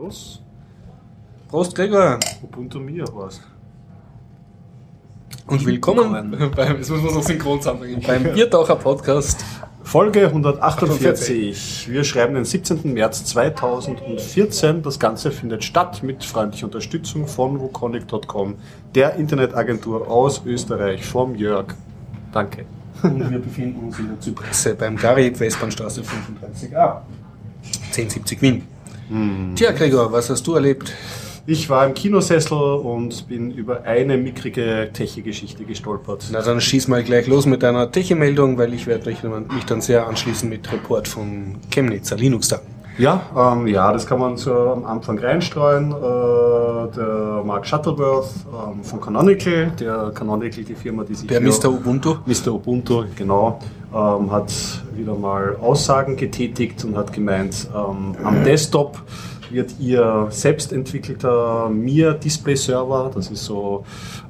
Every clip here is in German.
Los. Prost, Gregor. Ubuntu Mia war's. Und willkommen beim, jetzt muss man noch synchron zusammenbringen, beim Biertaucher Podcast. Folge 148. Wir schreiben den 17. März 2014. Das Ganze findet statt mit freundlicher Unterstützung von wukonic.com, der Internetagentur aus Österreich, vom Jörg. Danke. Und wir befinden uns in der Zypresse beim Gary, Westbahnstraße 35a. 1070 Wien. Tja, Gregor, was hast du erlebt? Ich war im Kinosessel und bin über eine mickrige Techie-Geschichte gestolpert. Na dann schieß mal gleich los mit deiner Techie-Meldung, weil ich werde mich, dann sehr anschließen mit Report von Chemnitzer Linux-Tag. Ja, ähm, ja, das kann man so am Anfang reinstreuen. Äh, der Mark Shuttleworth ähm, von Canonical, der Canonical, die Firma, die sich Der Mr. Ubuntu. Mr. Ubuntu, genau, ähm, hat wieder mal Aussagen getätigt und hat gemeint, ähm, am Desktop wird ihr selbstentwickelter Mir Display Server, das ist so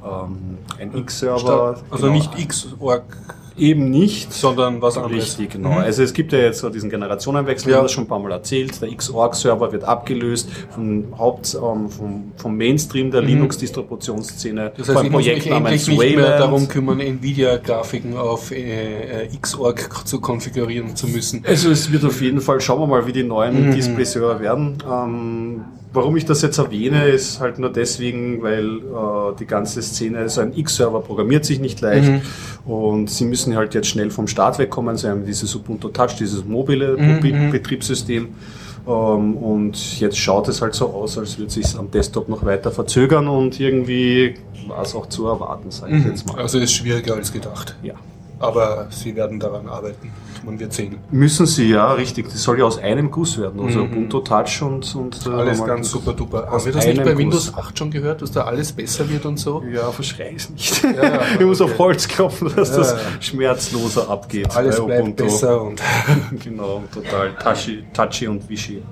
ähm, ein X-Server. Also genau, nicht Xorg, Eben nicht, sondern was anderes. Richtig, genau. Mhm. Also es gibt ja jetzt so diesen Generationenwechsel, wir Ja. haben das schon ein paar Mal erzählt. Der Xorg-Server wird abgelöst vom Haupt, ähm, vom, vom Mainstream der Linux-Distributionsszene. Mhm. Das heißt, ich muss mich endlich nicht mehr darum kümmern, Nvidia-Grafiken auf äh, äh, Xorg zu konfigurieren zu müssen. Also es wird auf jeden Fall, schauen wir mal, wie die neuen Mhm. Display-Server werden. Ähm, warum ich das jetzt erwähne, ist halt nur deswegen, weil äh, die ganze Szene, so ein X-Server programmiert sich nicht leicht Mhm. und sie müssen halt jetzt schnell vom Start wegkommen. Sie haben dieses Ubuntu Touch, dieses mobile Mhm, mhm. Betriebssystem. Ähm, und jetzt schaut es halt so aus, als würde es sich am Desktop noch weiter verzögern und irgendwie war es auch zu erwarten, sage ich jetzt mal. Also ist schwieriger als gedacht. Ja. Aber sie werden daran arbeiten. Man wird sehen. Müssen sie, ja, richtig. Das soll ja aus einem Guss werden. Also Mhm. Ubuntu Touch und, und äh, Alles ganz super duper. Haben wir das nicht bei Guss. Windows 8 schon gehört, dass da alles besser wird und so? Ja, verschrei es nicht. ja, ich muss okay. auf Holz klopfen, dass Ja, das ja. schmerzloser abgeht. Alles bleibt Ubuntu. besser und, genau, total touchy, touchy und wishy.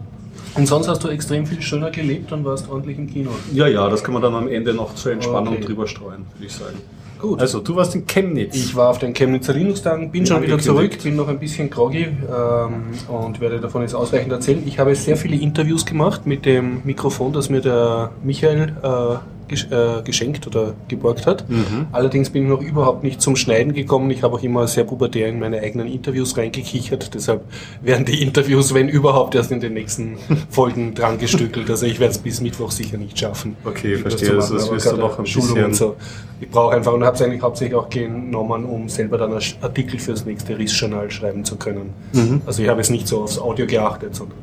und sonst hast du extrem viel schöner gelebt und warst ordentlich im Kino. Ja, ja, das kann man dann am Ende noch zur Entspannung Okay. drüber streuen, würde ich sagen. Gut. Also, du warst in Chemnitz. Ich war auf den Chemnitzer Linux-Tagen, bin Wie schon wieder zurück, bin noch ein bisschen groggy ähm, und werde davon jetzt ausreichend erzählen. Ich habe sehr viele Interviews gemacht mit dem Mikrofon, das mir der Michael äh, geschenkt oder geborgt hat. Mhm. Allerdings bin ich noch überhaupt nicht zum Schneiden gekommen. Ich habe auch immer sehr pubertär in meine eigenen Interviews reingekichert. Deshalb werden die Interviews, wenn überhaupt, erst in den nächsten Folgen dran gestückelt. Also ich werde es bis Mittwoch sicher nicht schaffen. Okay, das verstehe. das aber wirst du noch ein Schulung bisschen- und so. Ich brauche einfach und habe es eigentlich hauptsächlich auch genommen, um selber dann einen Artikel fürs nächste RIS-Journal schreiben zu können. Mhm. Also ich habe jetzt nicht so aufs Audio geachtet, sondern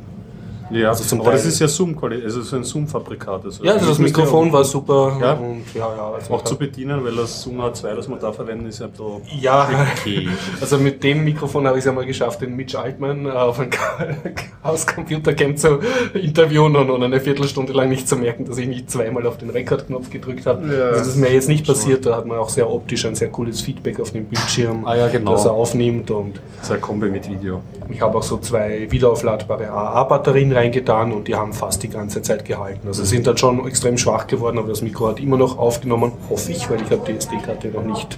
Ja, Also zum aber das Teil- ist ja Zoom, also so ein Zoom-Fabrikat. Also ja, also das Mikrofon war super Ja? und ja, ja, also auch zu bedienen, weil das Zoom H2, das wir da verwenden, ist ja so ja, okay. also mit dem Mikrofon habe ich es einmal geschafft, den Mitch Altman äh, auf ein Hauscomputercamp zu interviewen und, eine Viertelstunde lang nicht zu merken, dass ich nicht zweimal auf den Rekordknopf gedrückt habe. Ja. also das ist mir jetzt nicht passiert, da hat man auch sehr optisch ein sehr cooles Feedback auf dem Bildschirm, Ah ja, genau. das er aufnimmt und Das ist ein Kombi mit Video. Ich habe auch so zwei wiederaufladbare AA-Batterien reingetan und die haben fast die ganze Zeit gehalten. Also sind dann schon extrem schwach geworden, aber das Mikro hat immer noch aufgenommen, hoffe ich, weil ich habe die SD-Karte noch nicht.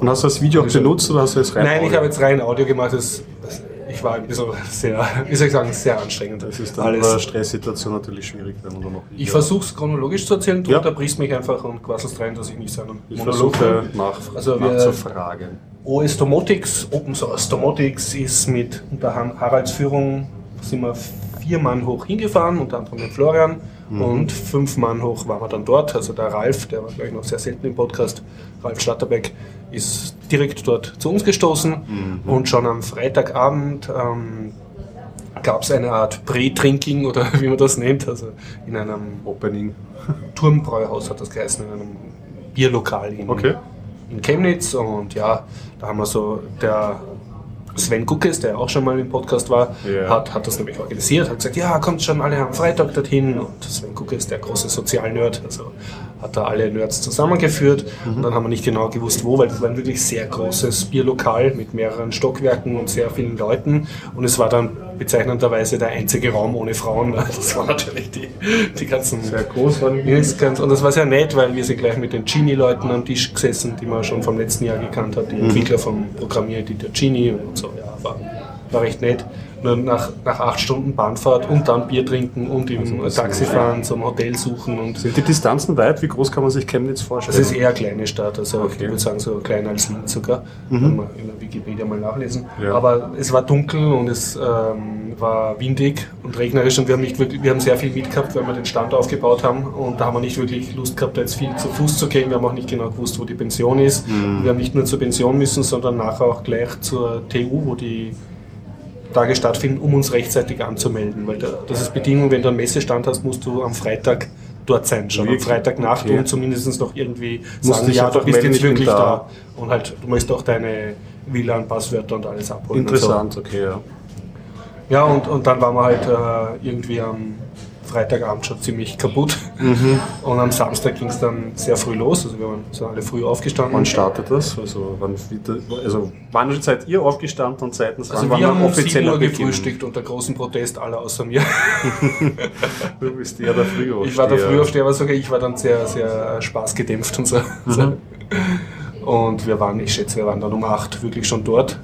Und hast du das Video auch benutzt oder hast du jetzt rein? Nein, ich habe jetzt rein Audio gemacht. Das, das, ich war ein bisschen sehr, wie soll ich sagen, sehr anstrengend. Das ist dann alles. einer Stresssituation natürlich schwierig, wenn man da noch Video Ich versuche es chronologisch zu erzählen, du Ja. unterbrichst mich einfach und quasselst rein, dass ich nicht seinen Ich Monolog versuche nach, Also nachzufragen. OS Domotics, Open Source Domotics ist mit unter Haralds Führung sind wir vier Mann hoch hingefahren, unter anderem mit Florian und fünf Mann hoch waren wir dann dort. Also der Ralf, der war glaube ich noch sehr selten im Podcast, Ralf Schlatterbeck, ist direkt dort zu uns gestoßen und schon am Freitagabend ähm, gab es eine Art Pre-Drinking oder wie man das nennt, also in einem Opening. Turmbräuhaus hat das geheißen, in einem Bierlokal in, Okay. in Chemnitz. Und ja, da haben wir so, der Sven Guckes, der auch schon mal im Podcast war, Ja. hat, hat das nämlich organisiert, hat gesagt, ja, kommt schon alle am Freitag dorthin. Und Sven Guckes, der große Sozialnerd, also hat da alle Nerds zusammengeführt. Und dann haben wir nicht genau gewusst, wo, weil das war ein wirklich sehr großes Bierlokal mit mehreren Stockwerken und sehr vielen Leuten. Und es war dann bezeichnenderweise der einzige Raum ohne Frauen. Das waren natürlich die, die ganzen Sehr groß waren ganz, und das war sehr nett, weil wir sind gleich mit den Genie-Leuten am Tisch gesessen, die man schon vom letzten Jahr gekannt hat, die Entwickler vom Programmieren, die der Genie und so, ja, war, war recht nett. Nur nach, nach acht Stunden Bahnfahrt und dann Bier trinken und im Also, Taxi fahren, zum Hotel suchen und Sind die Distanzen weit? Wie groß kann man sich Chemnitz vorstellen? es ist eher eine kleine Stadt, also Okay. Mhm. ich würde sagen so kleiner als Linz sogar, kann man in der Wikipedia mal nachlesen. Ja. Aber es war dunkel und es ähm, war windig und regnerisch und wir haben, nicht wirklich, wir haben sehr viel mitgehabt, weil wir den Stand aufgebaut haben und da haben wir nicht wirklich Lust gehabt, jetzt viel zu Fuß zu gehen. Wir haben auch nicht genau gewusst, wo die Pension ist. Mhm. Wir haben nicht nur zur Pension müssen, sondern nachher auch gleich zur TU, wo die Tage stattfinden, um uns rechtzeitig anzumelden. Weil da, das ist Bedingung, wenn du einen Messestand hast, musst du am Freitag dort sein. Schon am Wirklich? Freitagnacht Okay. und zumindest noch irgendwie Musst sagen, ja, du einfach bist melden, jetzt wirklich da. da. Und halt, du musst auch deine WLAN-Passwörter und alles abholen. Interessant, okay, ja. Und so. Ja, und, und dann waren wir halt äh, irgendwie am Freitagabend schon ziemlich kaputt. Mhm. Und am Samstag ging es dann sehr früh los. Also wir waren, sind alle früh aufgestanden. Wann startet das? Also wann, also wann seid ihr aufgestanden und seitens also wann wir haben 7 offizieller Uhr Beginn? gefrühstückt unter großem Protest aller außer mir. Du bist ja der Frühaufsteher. Ich war der Frühaufsteher, aber sogar ich war dann sehr, sehr spaßgedämpft und so. Mhm. Und wir waren, ich schätze, wir waren dann um 8 wirklich schon dort.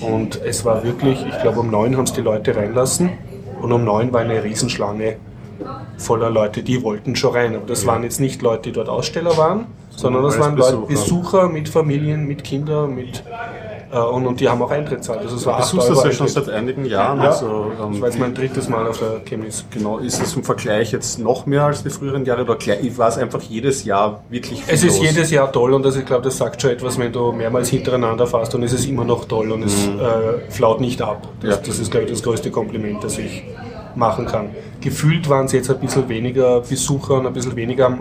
Und es war wirklich, ich glaube um 9 haben es die Leute reinlassen. Und um 9 war eine Riesenschlange voller Leute, die wollten schon rein. Aber das waren jetzt nicht Leute, die dort Aussteller waren, sondern das waren Leute, Besucher. Besucher mit Familien, mit Kindern, mit, äh, und, und die haben auch Eintritt zahlt. Also es war Du 8 besuchst das ja schon seit einigen Jahren. Ja, Also, ähm, das war jetzt mein drittes Mal auf der Chemnitz. genau, ist es im Vergleich jetzt noch mehr als die früheren Jahre oder war es einfach jedes Jahr wirklich viel Es ist los? jedes Jahr toll und das, ich glaube, das sagt schon etwas, wenn du mehrmals hintereinander fährst und es ist immer noch toll und es äh, flaut nicht ab. Das, Ja. das ist, glaube ich, das größte Kompliment, das ich machen kann. Gefühlt waren es jetzt ein bisschen weniger Besucher und ein bisschen weniger am,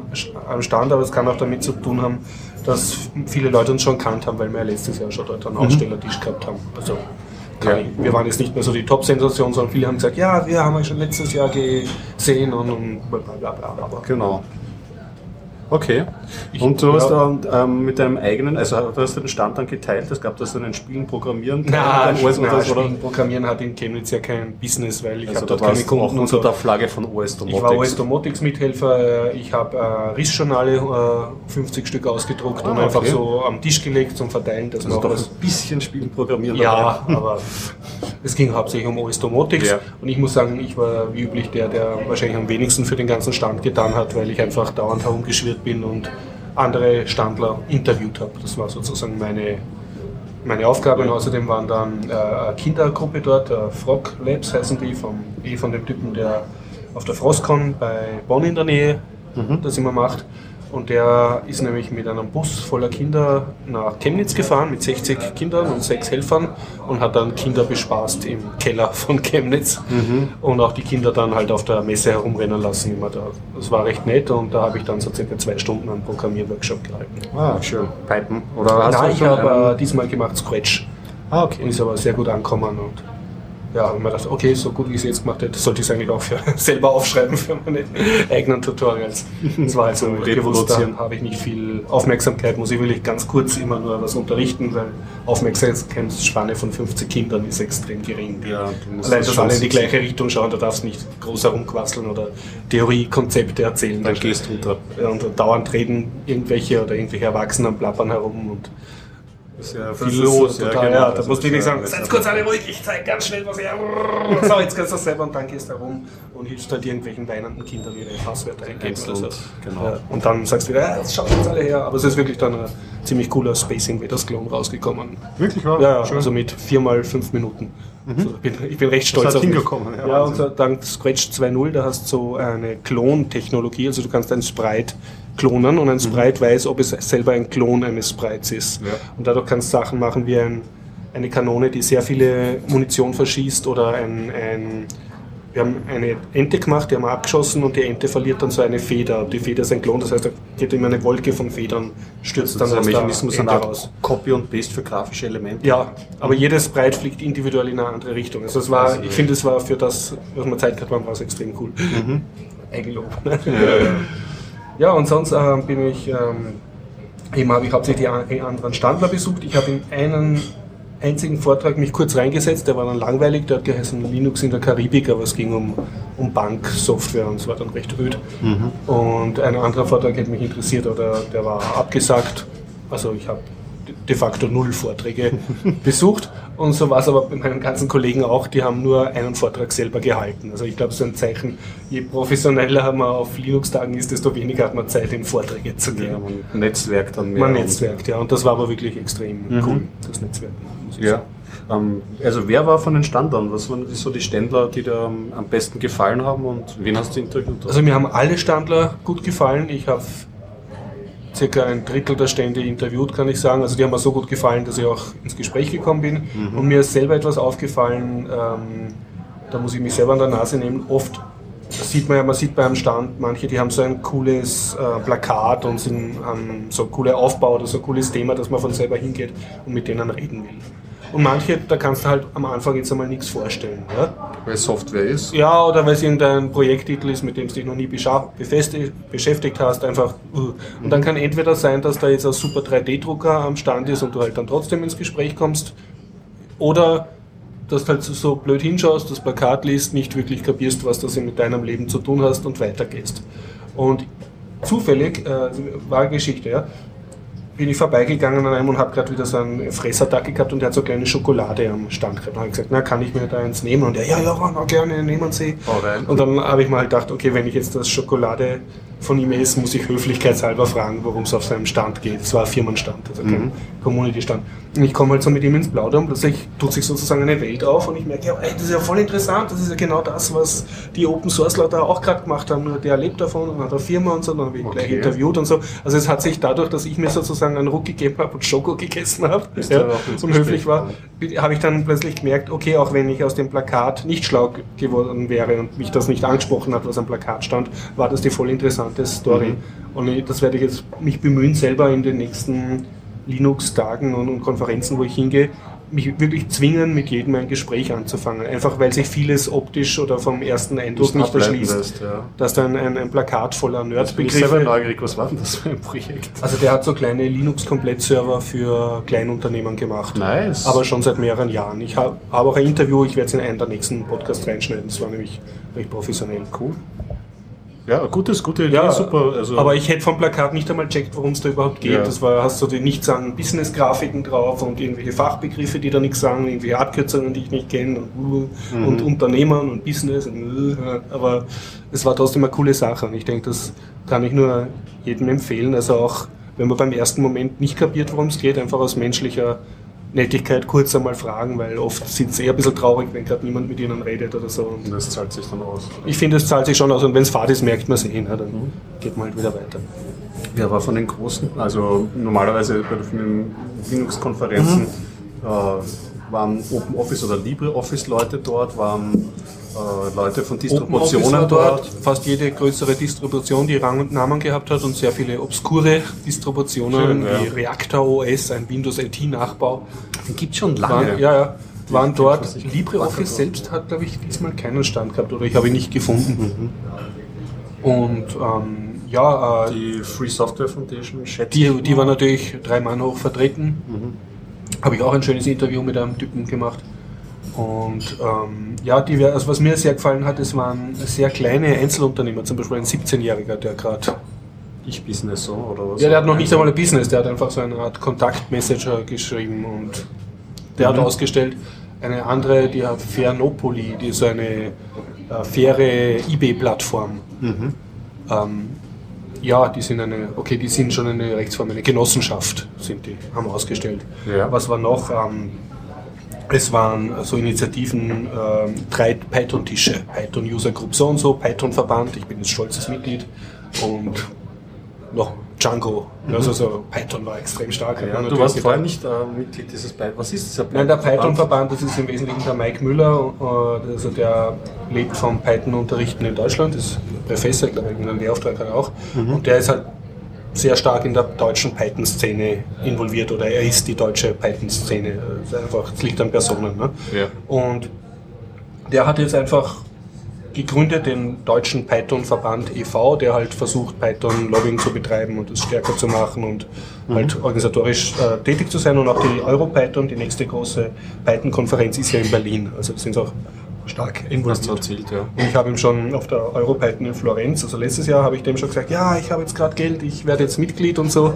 am Stand, aber es kann auch damit zu tun haben, dass viele Leute uns schon kannt haben, weil wir ja letztes Jahr schon dort einen Ausstellertisch gehabt haben. Also Ja. wir waren jetzt nicht mehr so die Top-Sensation, sondern viele haben gesagt, ja, wir haben euch schon letztes Jahr gesehen und, und bla bla bla. Aber Genau. Okay. Ich- und du hast dann ähm, mit deinem eigenen, also du hast den Stand dann geteilt, es gab das dann in Spielen programmieren Na, kein OS so, oder? Spielen, Programmieren hat in Chemnitz ja kein Business, weil ich Also habe dort keine Kunden auch und unter so. der Flagge von OS Ich war Domotics. OS Domotics Mithelfer, ich habe äh, Rissjournale äh, 50 Stück ausgedruckt und Ah, einfach okay. so am Tisch gelegt zum Verteilen, dass Also man doch was ein bisschen Spielen programmieren ja, aber es ging hauptsächlich um OS Domotics Ja. und ich muss sagen, ich war wie üblich der, der wahrscheinlich am wenigsten für den ganzen Stand getan hat, weil ich einfach dauernd herumgeschwirrt bin und andere Standler interviewt habe. Das war sozusagen meine, meine Aufgabe und außerdem waren dann äh, eine Kindergruppe dort, äh, Frog Labs heißen die, vom, eh von dem Typen, der auf der Frostcon bei Bonn in der Nähe das immer macht. Und der ist nämlich mit einem Bus voller Kinder nach Chemnitz gefahren, mit 60 Kindern und sechs Helfern und hat dann Kinder bespaßt im Keller von Chemnitz und auch die Kinder dann halt auf der Messe herumrennen lassen. Immer da. Das war recht nett und da habe ich dann so circa zwei Stunden einen Programmierworkshop gehalten. Ah, schön. Python. Oder hast Nein, du ich habe äh, diesmal gemacht Scratch. Ah, Und okay. ist aber sehr gut angekommen und ja, und mir dachte, okay, so gut wie ich es jetzt gemacht hätte, sollte ich es eigentlich auch für, selber aufschreiben für meine eigenen Tutorials. Das war also Zum gewusst, da habe ich nicht viel Aufmerksamkeit, muss ich wirklich ganz kurz immer nur was unterrichten, weil Aufmerksamkeitsspanne von 50 Kindern ist extrem gering. Ja, Allein, das dass alle in die gleiche Richtung schauen, da darfst du nicht groß herumquasseln oder Theoriekonzepte erzählen. Dann gehst du unter. Ja, und dauernd reden irgendwelche oder irgendwelche Erwachsenen plappern herum und Ist ja das viel ist los. so total, genau. ja, da musst du wirklich ja- sagen, seid ja- kurz alle ruhig, ich zeig ganz schnell, was ich So, jetzt kannst du das selber und dann gehst du herum und hilfst halt irgendwelchen weinenden Kindern ihre Passwörter eingeben oder so. genau. Ja, und dann sagst du wieder, ja, jetzt schaut jetzt alle her. Aber es ist wirklich dann ein ziemlich cooler Space Invaders Klon rausgekommen. Wirklich wahr? Ja, ja, Schön. also mit viermal fünf Minuten. Also ich, bin, ich bin recht stolz hat auf hingekommen, ja, Ja, und so dank Scratch 2.0, da hast du so eine Klontechnologie, also du kannst ein Sprite klonen und ein Sprite weiß, ob es selber ein Klon eines Sprites ist. Mhm. Ja. Und dadurch kannst du Sachen machen wie ein, eine Kanone, die sehr viele Munition verschießt oder ein, ein wir haben eine Ente gemacht, die haben wir abgeschossen und die Ente verliert dann so eine Feder. Die Feder ist ein Klon, das heißt, da geht immer eine Wolke von Federn, stürzt Das dann aus Mechanismus, der eine raus. Copy und Paste für grafische Elemente. Ja, aber jedes Sprite fliegt individuell in eine andere Richtung. Also es war, Also, ich finde, es war für das, was wir Zeit gehabt haben, war es extrem cool. Mhm. Eigenlob. ja, und sonst ähm, bin ich, ähm, eben habe ich hauptsächlich die an- die anderen Standler besucht. Ich habe in einen einzigen Vortrag mich kurz reingesetzt, der war dann langweilig, der hat geheißen Linux in der Karibik, aber es ging um, um Banksoftware und es war dann recht öd. Und ein anderer Vortrag hätte mich interessiert, aber der war abgesagt. Also ich habe de facto null Vorträge besucht Und so war es aber bei meinen ganzen Kollegen auch, die haben nur einen Vortrag selber gehalten. Also ich glaube, so ein Zeichen, je professioneller man auf Linux-Tagen ist, desto weniger hat man Zeit, in Vorträge zu gehen. Ja, man netzwerkt dann mehr. Man netzwerkt, ja. Und das war aber wirklich extrem mhm. cool, das Netzwerken. Ja. Ähm, also wer war von den Standern? Was waren so die Ständler, die dir am besten gefallen haben und wen hast du interviewt? Also mir haben alle Standler gut gefallen. Ich habe circa ein Drittel der Stände interviewt, kann ich sagen. Also die haben mir so gut gefallen, dass ich auch ins Gespräch gekommen bin. Mhm. Und mir ist selber etwas aufgefallen, ähm, da muss ich mich selber an der Nase nehmen. Oft sieht man ja, man sieht bei einem Stand, manche, die haben so ein cooles äh, Plakat und sind, haben so ein cooler Aufbau oder so ein cooles Thema, dass man von selber hingeht und mit denen reden will. Und manche, da kannst du halt am Anfang jetzt einmal nichts vorstellen. Ja? Weil es Software ist? Ja, oder weil es irgendein Projekttitel ist, mit dem du dich noch nie beschäftigt hast. Einfach. Uh. Und dann kann entweder sein, dass da jetzt ein super 3D-Drucker am Stand ist und du halt dann trotzdem ins Gespräch kommst. Oder dass du halt so blöd hinschaust, das Plakat liest, nicht wirklich kapierst, was das mit deinem Leben zu tun hast und weitergehst. Und zufällig äh, war eine Geschichte, ja bin ich vorbeigegangen an einem und habe gerade wieder so einen Fressattacke gehabt und der hat so eine kleine Schokolade am Stand gehabt. Und habe gesagt, na, kann ich mir da eins nehmen? Und er, ja, ja, na, gerne, nehmen Sie. Alright. Und dann habe ich mal halt gedacht, okay, wenn ich jetzt das Schokolade von ihm ist, muss ich höflichkeitshalber fragen, worum es auf seinem Stand geht. Es war ein Firmenstand, also kein mhm. Community-Stand. Und ich komme halt so mit ihm ins Plaudern plötzlich tut sich sozusagen eine Welt auf und ich merke, ja, ey, das ist ja voll interessant, das ist ja genau das, was die Open Source Leute auch gerade gemacht haben, nur der lebt davon und hat eine Firma und so, dann habe ich okay. gleich interviewt und so. Also es hat sich dadurch, dass ich mir sozusagen einen Ruck gegeben habe und Schoko gegessen habe ja, und höflich war, habe ich dann plötzlich gemerkt, okay, auch wenn ich aus dem Plakat nicht schlau geworden wäre und mich das nicht angesprochen hat, was am Plakat stand, war das die voll interessante Story. Mhm. Und das werde ich jetzt mich bemühen, selber in den nächsten Linux-Tagen und, Konferenzen, wo ich hingehe, mich wirklich zwingen, mit jedem ein Gespräch anzufangen. Einfach weil sich vieles optisch oder vom ersten Eindruck nicht erschließt. Lässt, ja. Dass dann ein, ein, Plakat voller Nerdbegriffe... Ich bin selber neugierig, was war denn das für ein Projekt? Also der hat so kleine Linux-Komplettserver für Kleinunternehmen gemacht. Nice. Aber schon seit mehreren Jahren. Ich habe hab auch ein Interview, ich werde es in einen der nächsten Podcasts reinschneiden. Das war nämlich recht professionell. Cool. Ja, gutes, gute Idee, ja, super. Also aber ich hätte vom Plakat nicht einmal checkt, worum es da überhaupt geht. Ja. Das war, hast du die nichts an Business-Grafiken drauf und irgendwelche Fachbegriffe, die da nichts sagen, irgendwelche Abkürzungen, die ich nicht kenne und, mhm. und Unternehmern und Business. Und, aber es war trotzdem eine coole Sache und ich denke, das kann ich nur jedem empfehlen. Also auch wenn man beim ersten Moment nicht kapiert, worum es geht, einfach aus menschlicher Nettigkeit kurz einmal fragen, weil oft sind sie eher ein bisschen traurig, wenn gerade niemand mit ihnen redet oder so. Und das zahlt sich dann aus. Ich finde, es zahlt sich schon aus und wenn es fad ist, merkt man es eh, ne? dann mhm. geht man halt wieder weiter. Wer war von den Großen? Also normalerweise bei den Linux-Konferenzen mhm. äh, waren Open Office oder LibreOffice Leute dort, waren äh, Leute von Distributionen dort. Fast jede größere Distribution, die Rang und Namen gehabt hat und sehr viele obskure Distributionen Schön, wie ja. Reactor OS, ein Windows LT-Nachbau. Den gibt es schon lange. Waren, ja, ja. Waren dort. LibreOffice selbst hat, glaube ich, diesmal keinen Stand gehabt oder ich habe ihn nicht gefunden. Mhm. Und ähm, ja. Äh, die Free Software Foundation, die, die war natürlich drei Mann hoch vertreten. Mhm. Habe ich auch ein schönes Interview mit einem Typen gemacht. Und ähm, ja, die, also was mir sehr gefallen hat, es waren sehr kleine Einzelunternehmer, zum Beispiel ein 17-Jähriger, der gerade. Ich Business so oder was? Ja, der hat noch nicht einmal ein Business, der hat einfach so eine Art Kontaktmessager geschrieben und der mhm. hat ausgestellt. Eine andere, die hat Fairnopoly, die ist so eine äh, faire eBay-Plattform. Mhm. Ähm, ja, die sind eine, okay, die sind schon eine Rechtsform, eine Genossenschaft sind die, haben ausgestellt. Ja. Was war noch? Ähm, es waren so Initiativen, äh, drei Python-Tische, Python User Group so und so, Python Verband, ich bin jetzt stolzes Mitglied und noch Django. Mhm. Also so Python war extrem stark. Ja, du warst vorher nicht äh, Mitglied dieses Python. Was ist dieser Python? Nein, der Python-Verband, das ist im Wesentlichen der Mike Müller, äh, also der lebt vom Python-Unterrichten in Deutschland, ist Professor, glaube ich, einen Lehrauftrag hat er auch. Mhm. Und der ist halt sehr stark in der deutschen Python-Szene involviert oder er ist die deutsche Python-Szene. Einfach, es liegt an Personen. Ne? Ja. Und der hat jetzt einfach gegründet den deutschen Python-Verband e.V., der halt versucht, Python-Lobbying zu betreiben und es stärker zu machen und mhm. halt organisatorisch äh, tätig zu sein. Und auch die EuroPython, die nächste große Python-Konferenz, ist ja in Berlin. Also sind auch stark involviert. Erzählt, ja. Und ich habe ihm schon auf der Europython in Florenz, also letztes Jahr, habe ich dem schon gesagt, ja, ich habe jetzt gerade Geld, ich werde jetzt Mitglied und so.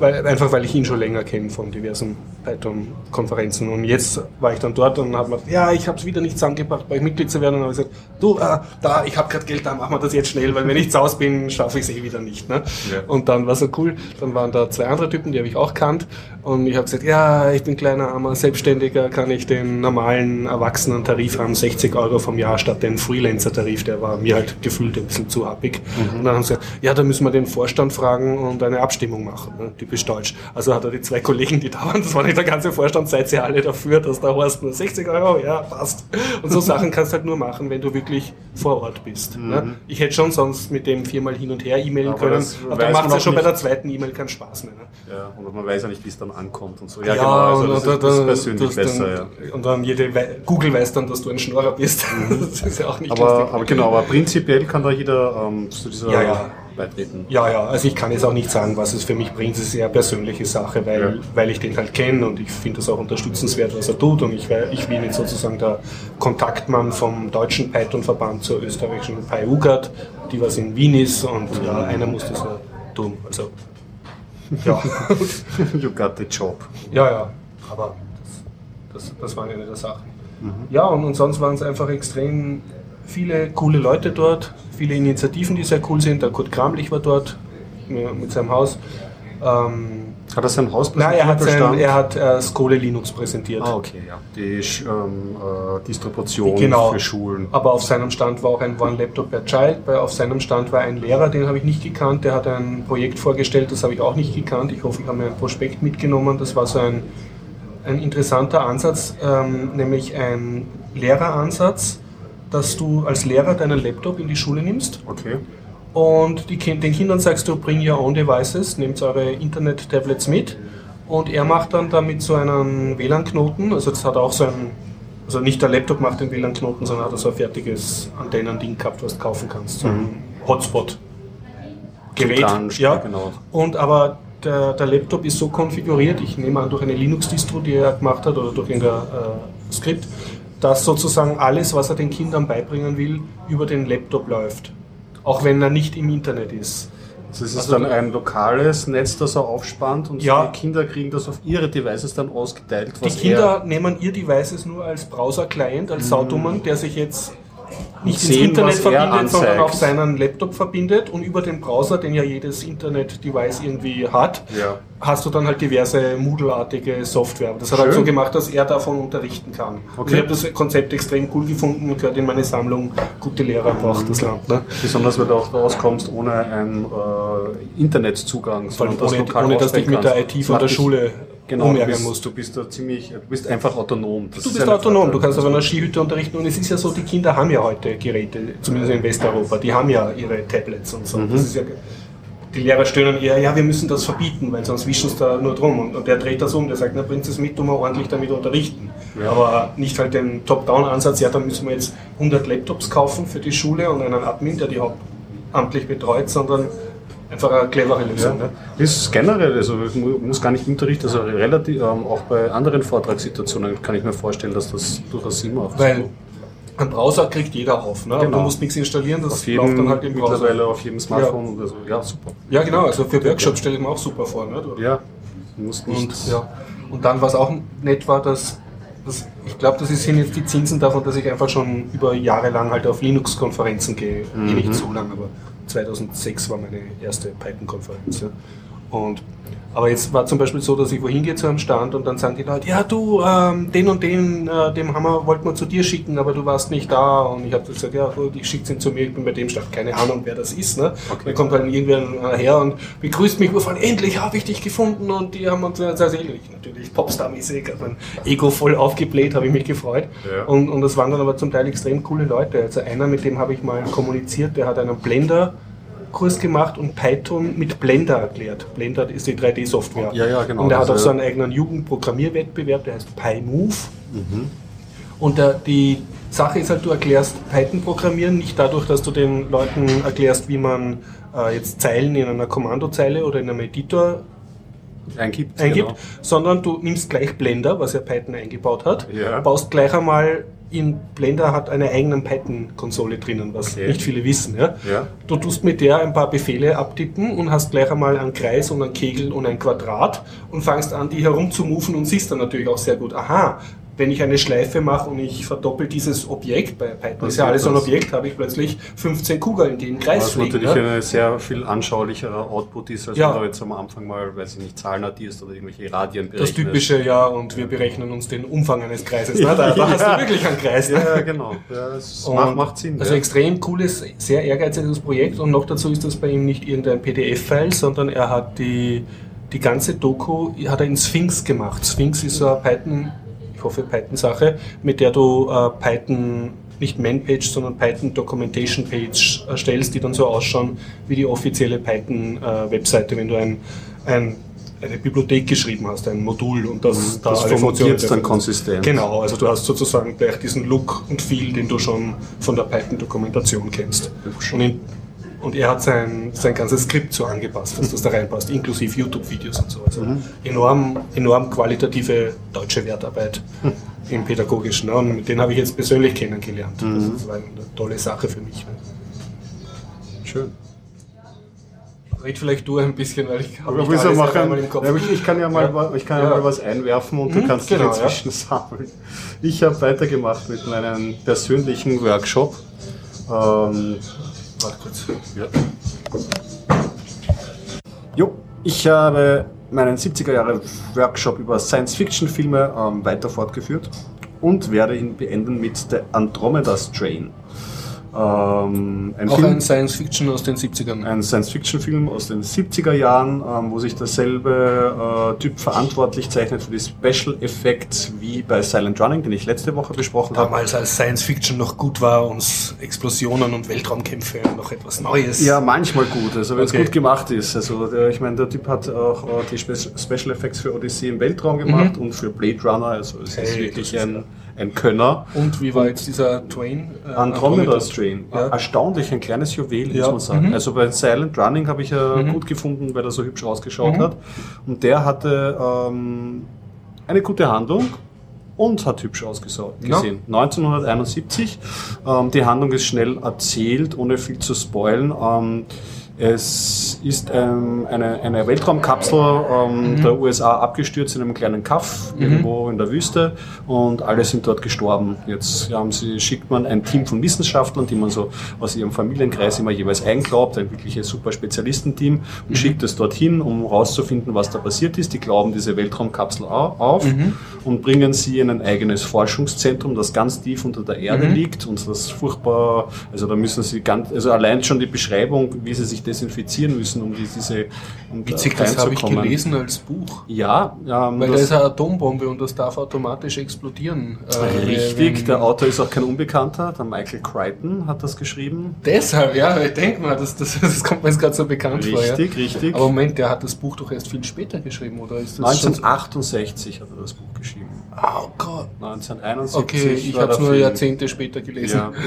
Weil, einfach weil ich ihn schon länger kenne von diversen Python-Konferenzen. Und jetzt war ich dann dort und habe mir ja, ich habe es wieder nicht zusammengebracht, bei euch Mitglied zu werden. Und habe gesagt, du, äh, da, ich habe gerade Geld, da machen wir das jetzt schnell, weil wenn ich zu Hause bin, schaffe ich es eh wieder nicht. Ne? Ja. Und dann war so cool, dann waren da zwei andere Typen, die habe ich auch kannt. Und ich habe gesagt, ja, ich bin kleiner, armer Selbstständiger, kann ich den normalen Erwachsenen-Tarif haben, 60 Euro vom Jahr statt den Freelancer-Tarif, der war mir halt gefühlt ein bisschen zu happig. Mhm. Und dann haben sie gesagt, ja, da müssen wir den Vorstand fragen und eine Abstimmung machen, ne? Typisch deutsch. Also hat er die zwei Kollegen, die da waren, das war nicht der ganze Vorstand, seid ihr alle dafür, dass da Horst nur 60 Euro, ja, passt. Und so Sachen kannst du halt nur machen, wenn du wirklich vor Ort bist. Ne? Mhm. Ne? Ich hätte schon sonst mit dem viermal hin und her e-mailen können, aber dann macht es ja schon bei der zweiten E-Mail keinen Spaß mehr. Ne? Ja, und man weiß ja nicht, wie es dann ankommt und so. Ja, ja genau, also das, und, ist, das ist persönlich besser, dann, ja. Und dann jede Google weiß dann, dass du ein Schnorrer bist. Mhm. das ist ja auch nicht aber, lustig. aber genau, aber prinzipiell kann da jeder ähm, zu dieser ja, ja beitreten. Ja, ja, also ich kann jetzt auch nicht sagen, was es für mich bringt. Es ist eine persönliche Sache, weil, ja. weil ich den halt kenne und ich finde das auch unterstützenswert, was er tut. Und ich, ich bin jetzt sozusagen der Kontaktmann vom deutschen Python-Verband zur österreichischen PyUGAT, die was in Wien ist und ja, einer muss das ja tun. Also, ja. you got the job. Ja, ja, aber das, das, das war eine der Sachen. Mhm. Ja, und, und sonst waren es einfach extrem viele coole Leute dort, viele Initiativen, die sehr cool sind. Der Kurt Kramlich war dort mit seinem Haus. Ähm, hat er sein Haus präsentiert? Nein, er hat, sein, er hat äh, Skole Linux präsentiert. Ah, okay, ja. Die ähm, äh, Distribution genau. für Schulen. Aber auf seinem Stand war auch ein One Laptop per Child. Bei, auf seinem Stand war ein Lehrer, den habe ich nicht gekannt. Der hat ein Projekt vorgestellt, das habe ich auch nicht gekannt. Ich hoffe, ich habe mir ein Prospekt mitgenommen. Das war so ein, ein interessanter Ansatz, ähm, nämlich ein Lehreransatz dass du als Lehrer deinen Laptop in die Schule nimmst. Okay. Und die, den Kindern sagst du, bring your own devices, nehmt eure Internet-Tablets mit. Und er macht dann damit so einen WLAN-Knoten, also das hat auch so ein, also nicht der Laptop macht den WLAN-Knoten, sondern hat so ein fertiges Antennen-Ding gehabt, was du kaufen kannst, so ein mhm. Hotspot-Gerät. Ja, genau. Und aber der, der, Laptop ist so konfiguriert, ich nehme an durch eine Linux-Distro, die er gemacht hat, oder durch irgendein äh, Skript, dass sozusagen alles, was er den Kindern beibringen will, über den Laptop läuft. Auch wenn er nicht im Internet ist. Also es ist also dann ein lokales Netz, das er aufspannt und ja, die Kinder kriegen das auf ihre Devices dann ausgeteilt. die Kinder nehmen ihr Devices nur als Browser-Client, als mhm. Sautummann, der sich jetzt nicht sehen, ins Internet verbindet, sondern auf seinen Laptop verbindet und über den Browser, den ja jedes Internet-Device irgendwie hat, ja. hast du dann halt diverse Moodle-artige Software. Das hat Schön. halt so gemacht, dass er davon unterrichten kann. Okay. ich habe das Konzept extrem cool gefunden und gehört in meine Sammlung. Gute Lehrer braucht das Land. Ne? Besonders, weil du auch rauskommst ohne einen äh, Internetzugang. Ohne, das ohne dass dich mit der IT von der Schule genau, umärgern musst. Du bist da ziemlich, du bist einfach autonom. Das du bist autonom, Vater. du kannst auf einer Skihütte unterrichten und es ist ja so, die Kinder haben ja heute Geräte, zumindest in Westeuropa, die haben ja ihre Tablets und so. Mhm. Ja, die Lehrer stöhnen eher, ja, wir müssen das verbieten, weil sonst wischen sie da nur drum. Und, und der dreht das um, der sagt, na, bringt es mit, um ordentlich damit unterrichten. Ja. Aber nicht halt den Top-Down-Ansatz, ja, dann müssen wir jetzt 100 Laptops kaufen für die Schule und einen Admin, der die hauptamtlich betreut, sondern einfach eine clevere Lösung. Ja. Ne? Das ist generell, also muss gar nicht Unterricht, also relativ, ähm, auch bei anderen Vortragssituationen kann ich mir vorstellen, dass das durchaus Sinn macht. Weil ein Browser kriegt jeder auf, ne? Genau. du musst nichts installieren, das auf jedem, läuft dann halt im Browser. Mittlerweile auf jedem Smartphone ja. oder so, ja super. Ja genau, also für Workshops stelle ich mir auch super vor. Ne? Ja, du musst nicht... Und, ja. Und dann, was auch nett war, dass das, ich glaube, das sind jetzt die Zinsen davon, dass ich einfach schon über Jahre lang halt auf Linux-Konferenzen gehe. Mhm. Eh nicht so lange, aber 2006 war meine erste Python-Konferenz. Ja. Und aber jetzt war zum Beispiel so, dass ich wohin gehe zu einem Stand und dann sagen die Leute, ja du, ähm, den und den, äh, dem Hammer wollten wir zu dir schicken, aber du warst nicht da. Und ich habe gesagt, ja gut, ich schicke ihn zu mir, ich bin bei dem Stand, keine Ahnung, wer das ist. Ne? Okay. Dann kommt dann irgendwer her und begrüßt mich, von endlich habe ich dich gefunden und die haben uns also ich natürlich Popstar-mäßig, mein Ego voll aufgebläht, habe ich mich gefreut. Ja. Und, und das waren dann aber zum Teil extrem coole Leute. Also einer, mit dem habe ich mal kommuniziert, der hat einen Blender Kurs gemacht und Python mit Blender erklärt. Blender ist die 3D-Software. Ja, ja, genau. Und er hat auch so einen eigenen Jugendprogrammierwettbewerb, der heißt PyMove. Mhm. Und der, die Sache ist halt, du erklärst Python-Programmieren nicht dadurch, dass du den Leuten erklärst, wie man äh, jetzt Zeilen in einer Kommandozeile oder in einem Editor eingibt, eingibt genau. sondern du nimmst gleich Blender, was ja Python eingebaut hat, ja. baust gleich einmal in Blender hat eine eigene Python-Konsole drinnen, was Okay. nicht viele wissen. Ja? Ja. Du tust mit der ein paar Befehle abtippen und hast gleich einmal einen Kreis und einen Kegel und ein Quadrat und fangst an, die herumzumoven und siehst dann natürlich auch sehr gut, aha, wenn ich eine Schleife mache und ich verdoppel dieses Objekt, bei Python Was ist ja alles so ein das? Objekt, habe ich plötzlich 15 Kugeln, die in den Kreis Was fliegen. natürlich Ja? ein sehr viel anschaulicherer Output ist, als Ja. wenn du jetzt am Anfang mal, weiß ich nicht, Zahlen addierst oder irgendwelche Radien Das berechnest. typische, ja, und wir berechnen uns den Umfang eines Kreises. Ne? Da, da hast Ja. du wirklich einen Kreis. Ne? Ja, genau. Ja, das macht, macht Sinn. Also ja. extrem cooles, sehr ehrgeiziges Projekt und noch dazu ist das bei ihm nicht irgendein PDF-File, sondern er hat die, die ganze Doku hat er in Sphinx gemacht. Sphinx ist so eine Python, ich hoffe Python-Sache, mit der du äh, Python nicht Man-Page, sondern Python Documentation Page erstellst, die dann so ausschauen wie die offizielle Python-Webseite, wenn du ein, ein, eine Bibliothek geschrieben hast, ein Modul und das, da das formuliert dann konsistent. Genau, also du hast sozusagen gleich diesen Look und Feel, den du schon von der Python-Dokumentation kennst. Und, in, und er hat sein, sein ganzes Skript so angepasst, dass das da reinpasst, inklusive YouTube-Videos und so. Also enorm, enorm qualitative deutsche Wertarbeit im Pädagogischen. Ne? Und mit denen habe ich jetzt persönlich kennengelernt. Das war eine tolle Sache für mich. Ne? Schön. Red vielleicht du ein bisschen, weil ich habe nicht alles machen? einmal im Kopf. Ja, ich, ich kann ja mal, Ja. ich kann ja. Ja. mal was einwerfen und du Mhm, kannst genau, dich inzwischen sammeln. Ich habe weitergemacht mit meinem persönlichen Workshop. Ähm, Warte kurz. ja. Jo, ich habe meinen 70er Jahre Workshop über Science-Fiction-Filme ähm, weiter fortgeführt und werde ihn beenden mit The Andromeda Strain. Ähm, ein Auch Film, ein Science-Fiction aus den 70ern. ein Science-Fiction-Film aus den 70er Jahren, ähm, wo sich derselbe äh, Typ verantwortlich zeichnet für die Special Effects wie bei Silent Running, den ich letzte Woche besprochen habe. Damals, als Science Fiction noch gut war, uns Explosionen und Weltraumkämpfe noch etwas Neues. Ja, manchmal gut, also wenn es Okay. gut gemacht ist. Also der, ich meine, der Typ hat auch äh, die Spe Special Effects für Odyssey im Weltraum gemacht und für Blade Runner, also es ist Mhm. Hey, wirklich das ist ein, Könner. Und wie war jetzt dieser Twain? Äh, Andromeda Strain. Ja. Erstaunlich, ein kleines Juwel, Ja. muss man sagen. Mhm. Also bei Silent Running habe ich ja gut gefunden, weil er so hübsch ausgeschaut Mhm. hat. Und der hatte ähm, eine gute Handlung und hat hübsch ausgesehen. Ja. 1971. Ähm, die Handlung ist schnell erzählt, ohne viel zu spoilen. Ähm, es ist ähm, eine, eine Weltraumkapsel ähm, Mhm. der USA abgestürzt in einem kleinen Kaff irgendwo in der Wüste und alle sind dort gestorben. Jetzt haben sie, schickt man ein Team von Wissenschaftlern, die man so aus ihrem Familienkreis immer jeweils einglaubt, ein wirkliches super Spezialistenteam Mhm. und schickt es dorthin, um herauszufinden, was da passiert ist. Die glauben diese Weltraumkapsel au- auf Mhm. und bringen sie in ein eigenes Forschungszentrum, das ganz tief unter der Erde Mhm. liegt und das furchtbar, also da müssen sie ganz, also allein schon die Beschreibung, wie sie sich desinfizieren müssen, um die, diese um da Witzig, das habe ich gelesen als Buch. Ja, ähm, Weil da das, ist eine Atombombe und das darf automatisch explodieren. Äh, richtig. Der Autor ist auch kein Unbekannter. Der Michael Crichton hat das geschrieben. Deshalb, ja, ich denke mal, das, das, das kommt mir jetzt gerade so bekannt vor. Ja. Richtig, richtig. Aber Moment, der hat das Buch doch erst viel später geschrieben, oder ist das schon so? 1968 hat er das Buch geschrieben. Oh Gott. 1971 Okay, ich habe es nur Film. Jahrzehnte später gelesen. Ja.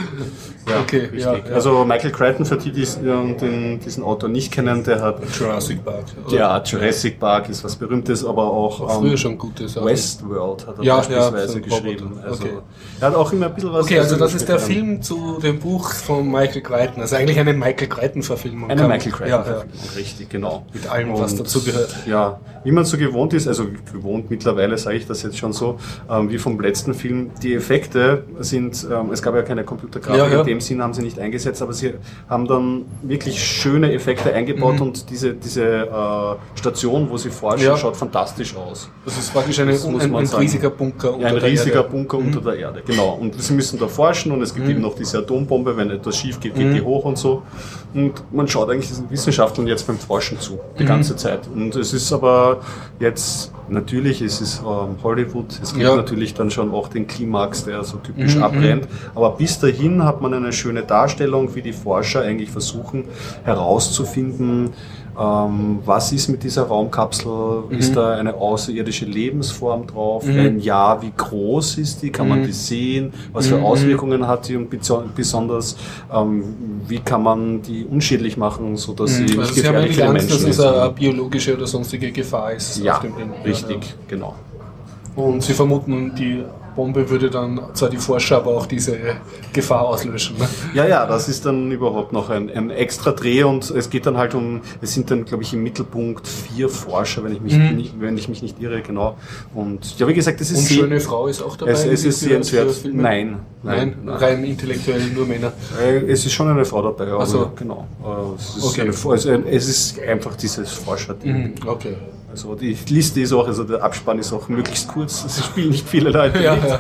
Ja, Okay, ja, ja. Also Michael Crichton, für die, die den, diesen Autor nicht kennen, der hat Jurassic Park. oder? ja, Jurassic Park ist was Berühmtes, aber auch War früher ähm, schon gutes. Westworld hat er Ja, beispielsweise so geschrieben. Also, Okay. Er hat auch immer ein bisschen was. Okay, also das ist der Film zu dem Buch von Michael Crichton. Also eigentlich eine Michael Crichton-Verfilmung. Eine Michael Crichton, Ja, ja. Verfilmung, richtig, genau. Mit allem, was dazugehört. Ja, wie man so gewohnt ist, also gewohnt mittlerweile sage ich das jetzt schon so, ähm, wie vom letzten Film, die Effekte sind, ähm, es gab ja keine Computergrafik, Ja, ja. in dem Sinn haben sie nicht eingesetzt, aber sie haben dann wirklich schöne Effekte eingebaut und diese, diese äh, Station, wo sie forschen, Mhm. Ja. schaut fantastisch aus. Das ist praktisch eine, Das muss ein, man ein sagen. riesiger Bunker Ja, ein der riesiger Erde. Mhm. Bunker unter der Erde, genau. Und sie müssen da forschen und es gibt eben noch diese Atombombe, wenn etwas schief geht, geht die Mhm. hoch und so. Und man schaut eigentlich diesen Wissenschaftlern jetzt beim Forschen zu, Mhm. die ganze Zeit. Und es ist aber jetzt, natürlich, es ist ähm, Hollywood, es gibt Ja. natürlich dann schon auch den Klimax, der so typisch Mhm, abbrennt. Aber bis dahin hat man eine schöne Darstellung, wie die Forscher eigentlich versuchen herauszufinden, ähm, was ist mit dieser Raumkapsel? Mhm. Ist da eine außerirdische Lebensform drauf? Wenn ja, wie groß ist die? Kann Mhm. man die sehen? Was für Auswirkungen hat die? Und besonders, ähm, wie kann man die unschädlich machen, sodass sie Also nicht Sie haben gefährlich für die Angst, dass Menschen es eine biologische oder sonstige Gefahr ist Ja, auf dem Ding. richtig, genau. Und Sie vermuten, die Bombe würde dann zwar die Forscher, aber auch diese Gefahr auslöschen. Ne? Ja, ja, das ist dann überhaupt noch ein, ein extra Dreh und es geht dann halt um, es sind dann, glaube ich, im Mittelpunkt vier Forscher, wenn ich mich, mhm. nicht, wenn ich mich nicht irre, genau. Und ja, wie gesagt, das ist Und schöne Frau ist auch dabei. Es, es ist sehenswert. Nein, nein, nein, rein intellektuell nur Männer. Äh, es ist schon eine Frau dabei, aber also, genau. Äh, es ist, okay. eine, also es ist einfach dieses Forscher-Ding. Mhm, okay. Also die Liste ist auch, also der Abspann ist auch möglichst kurz. Es spielen nicht viele Leute ja. Ja.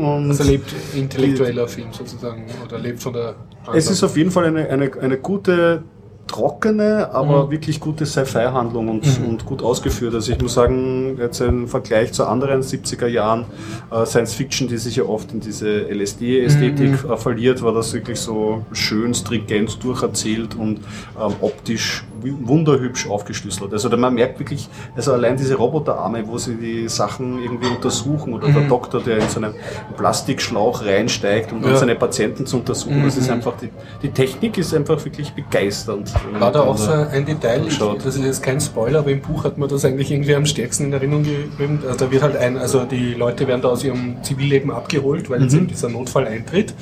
also lebt intellektueller Film sozusagen oder lebt von der. Anderen. Es ist auf jeden Fall eine, eine, eine gute trockene, aber mhm. wirklich gute Sci-Fi-Handlung und, mhm. und gut ausgeführt. Also ich muss sagen, jetzt im Vergleich zu anderen 70er Jahren äh, Science-Fiction, die sich ja oft in diese LSD-Ästhetik mhm. äh, verliert, war das wirklich so schön stringent durcherzählt und ähm, optisch wunderhübsch aufgeschlüsselt. Also man merkt wirklich, also allein diese Roboterarme, wo sie die Sachen irgendwie untersuchen oder der mhm. Doktor, der in so einen Plastikschlauch reinsteigt, um ja. seine Patienten zu untersuchen, das ist mhm. einfach, die, die Technik ist einfach wirklich begeisternd. War da auch so ein Detail, ich, das ist jetzt kein Spoiler, aber im Buch hat man das eigentlich irgendwie am stärksten in Erinnerung gegeben. Also da wird halt ein, also die Leute werden da aus ihrem Zivilleben abgeholt, weil mhm. jetzt eben dieser Notfall eintritt.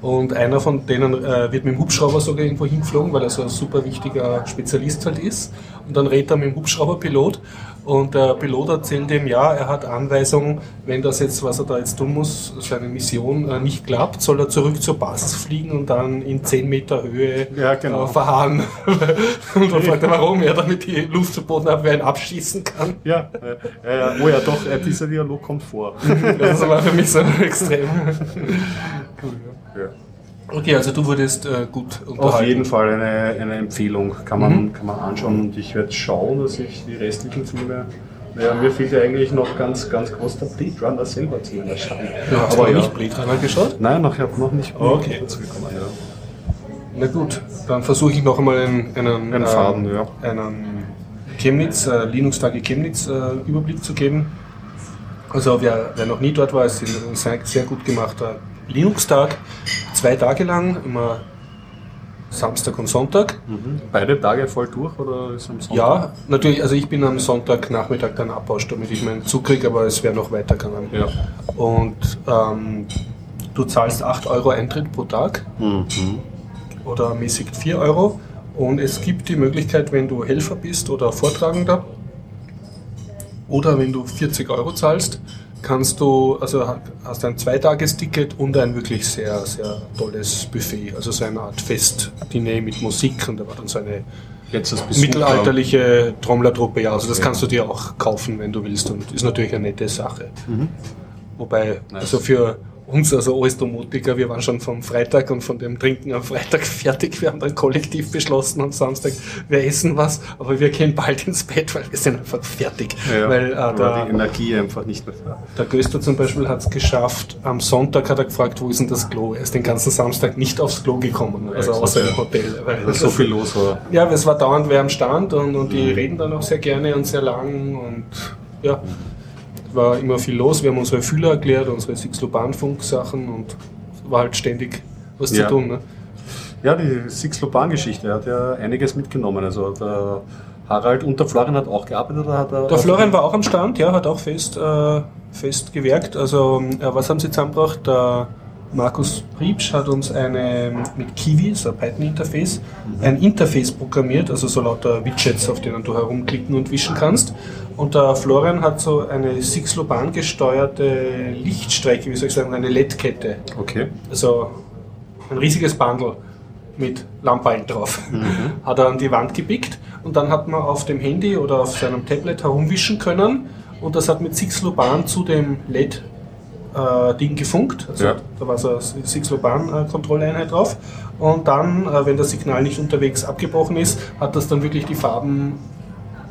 Und einer von denen äh, wird mit dem Hubschrauber sogar irgendwo hingeflogen, weil er so ein super wichtiger Spezialist halt ist. Und dann redet er mit dem Hubschrauberpilot und der Pilot erzählt ihm, ja, er hat Anweisungen, wenn das jetzt, was er da jetzt tun muss, seine Mission äh, nicht klappt, soll er zurück zur Basis fliegen und dann in 10 Meter Höhe ja, genau. äh, verharren. und dann fragt er, warum er damit die Luft zu Bodenabwehr abschießen kann. Ja, ja, ja, oh ja, doch, äh, dieser Dialog kommt vor. das war für mich so extrem. cool, ja. Okay, also du wurdest äh, gut unterhalten. Auf jeden Fall eine, eine Empfehlung, kann man, mhm. kann man anschauen und ich werde schauen, dass ich die restlichen Filme naja, mir fehlt ja eigentlich noch ganz, ganz groß der Blade Runner selber zu meiner Schande. Du hast aber ja. nicht Blade Runner geschaut? Nein, noch, ich habe noch nicht oh, okay. dazu gekommen. Ja. Na gut, dann versuche ich noch einmal einen, einen, einen, Faden, äh, ja. einen Chemnitz, äh, Linux-Tage Chemnitz äh, Überblick zu geben. Also wer, wer noch nie dort war, ist ein sehr, sehr gut gemachter Linux-Tag, zwei Tage lang, immer Samstag und Sonntag. Mhm. Beide Tage voll durch oder ist am Sonntag? Ja, natürlich. Also ich bin am Sonntagnachmittag dann abbauscht, damit ich meinen Zug kriege, aber es wäre noch weitergegangen. Ja. Und ähm, du zahlst 8 Euro Eintritt pro Tag mhm. oder mäßig 4 Euro. Und es gibt die Möglichkeit, wenn du Helfer bist oder Vortragender oder wenn du 40 Euro zahlst, kannst du, also hast ein Zweitagesticket und ein wirklich sehr, sehr tolles Buffet. Also so eine Art Festdiner mit Musik und da war dann so eine mittelalterliche Trommlertruppe. Ja, also das kannst du dir auch kaufen, wenn du willst und ist natürlich eine nette Sache. Mhm. Wobei, nice. also für uns, also alles Domotiker, wir waren schon vom Freitag und von dem Trinken am Freitag fertig. Wir haben dann kollektiv beschlossen am Samstag, wir essen was, aber wir gehen bald ins Bett, weil wir sind einfach fertig. Ja, weil äh, der, die Energie einfach nicht mehr da. Der Göster zum Beispiel hat es geschafft, am Sonntag hat er gefragt, wo ist denn das Klo? Er ist den ganzen Samstag nicht aufs Klo gekommen, also ja, außer im Hotel. Weil, weil so viel los war. Ja, es war dauernd wer am Stand und, und die mhm. reden dann auch sehr gerne und sehr lang und ja. War immer viel los. Wir haben unsere Fühler erklärt, unsere Sixloban-Funk-Sachen und war halt ständig was ja. zu tun. Ne? Ja, die Sixloban-Geschichte hat ja einiges mitgenommen. Also der Harald und der Florian hat auch gearbeitet oder hat er. Der Florian war auch am Stand, ja, hat auch fest, äh, fest gewirkt. Also äh, was haben sie zusammengebracht? Der Markus Riebsch hat uns eine mit Kiwi, so ein Python-Interface, mhm. ein Interface programmiert, also so lauter Widgets, auf denen du herumklicken und wischen kannst. Und der Florian hat so eine Sixloban gesteuerte Lichtstrecke, wie soll ich sagen, eine LED-Kette. Okay. Also ein riesiges Bundle mit Lampen drauf. Mhm. Hat er an die Wand gepickt und dann hat man auf dem Handy oder auf seinem Tablet herumwischen können und das hat mit Sixloban zu dem LED äh, Ding gefunkt. Also ja. Da war so eine Sixloban-Kontrolleinheit drauf. Und dann, äh, wenn das Signal nicht unterwegs abgebrochen ist, hat das dann wirklich die Farben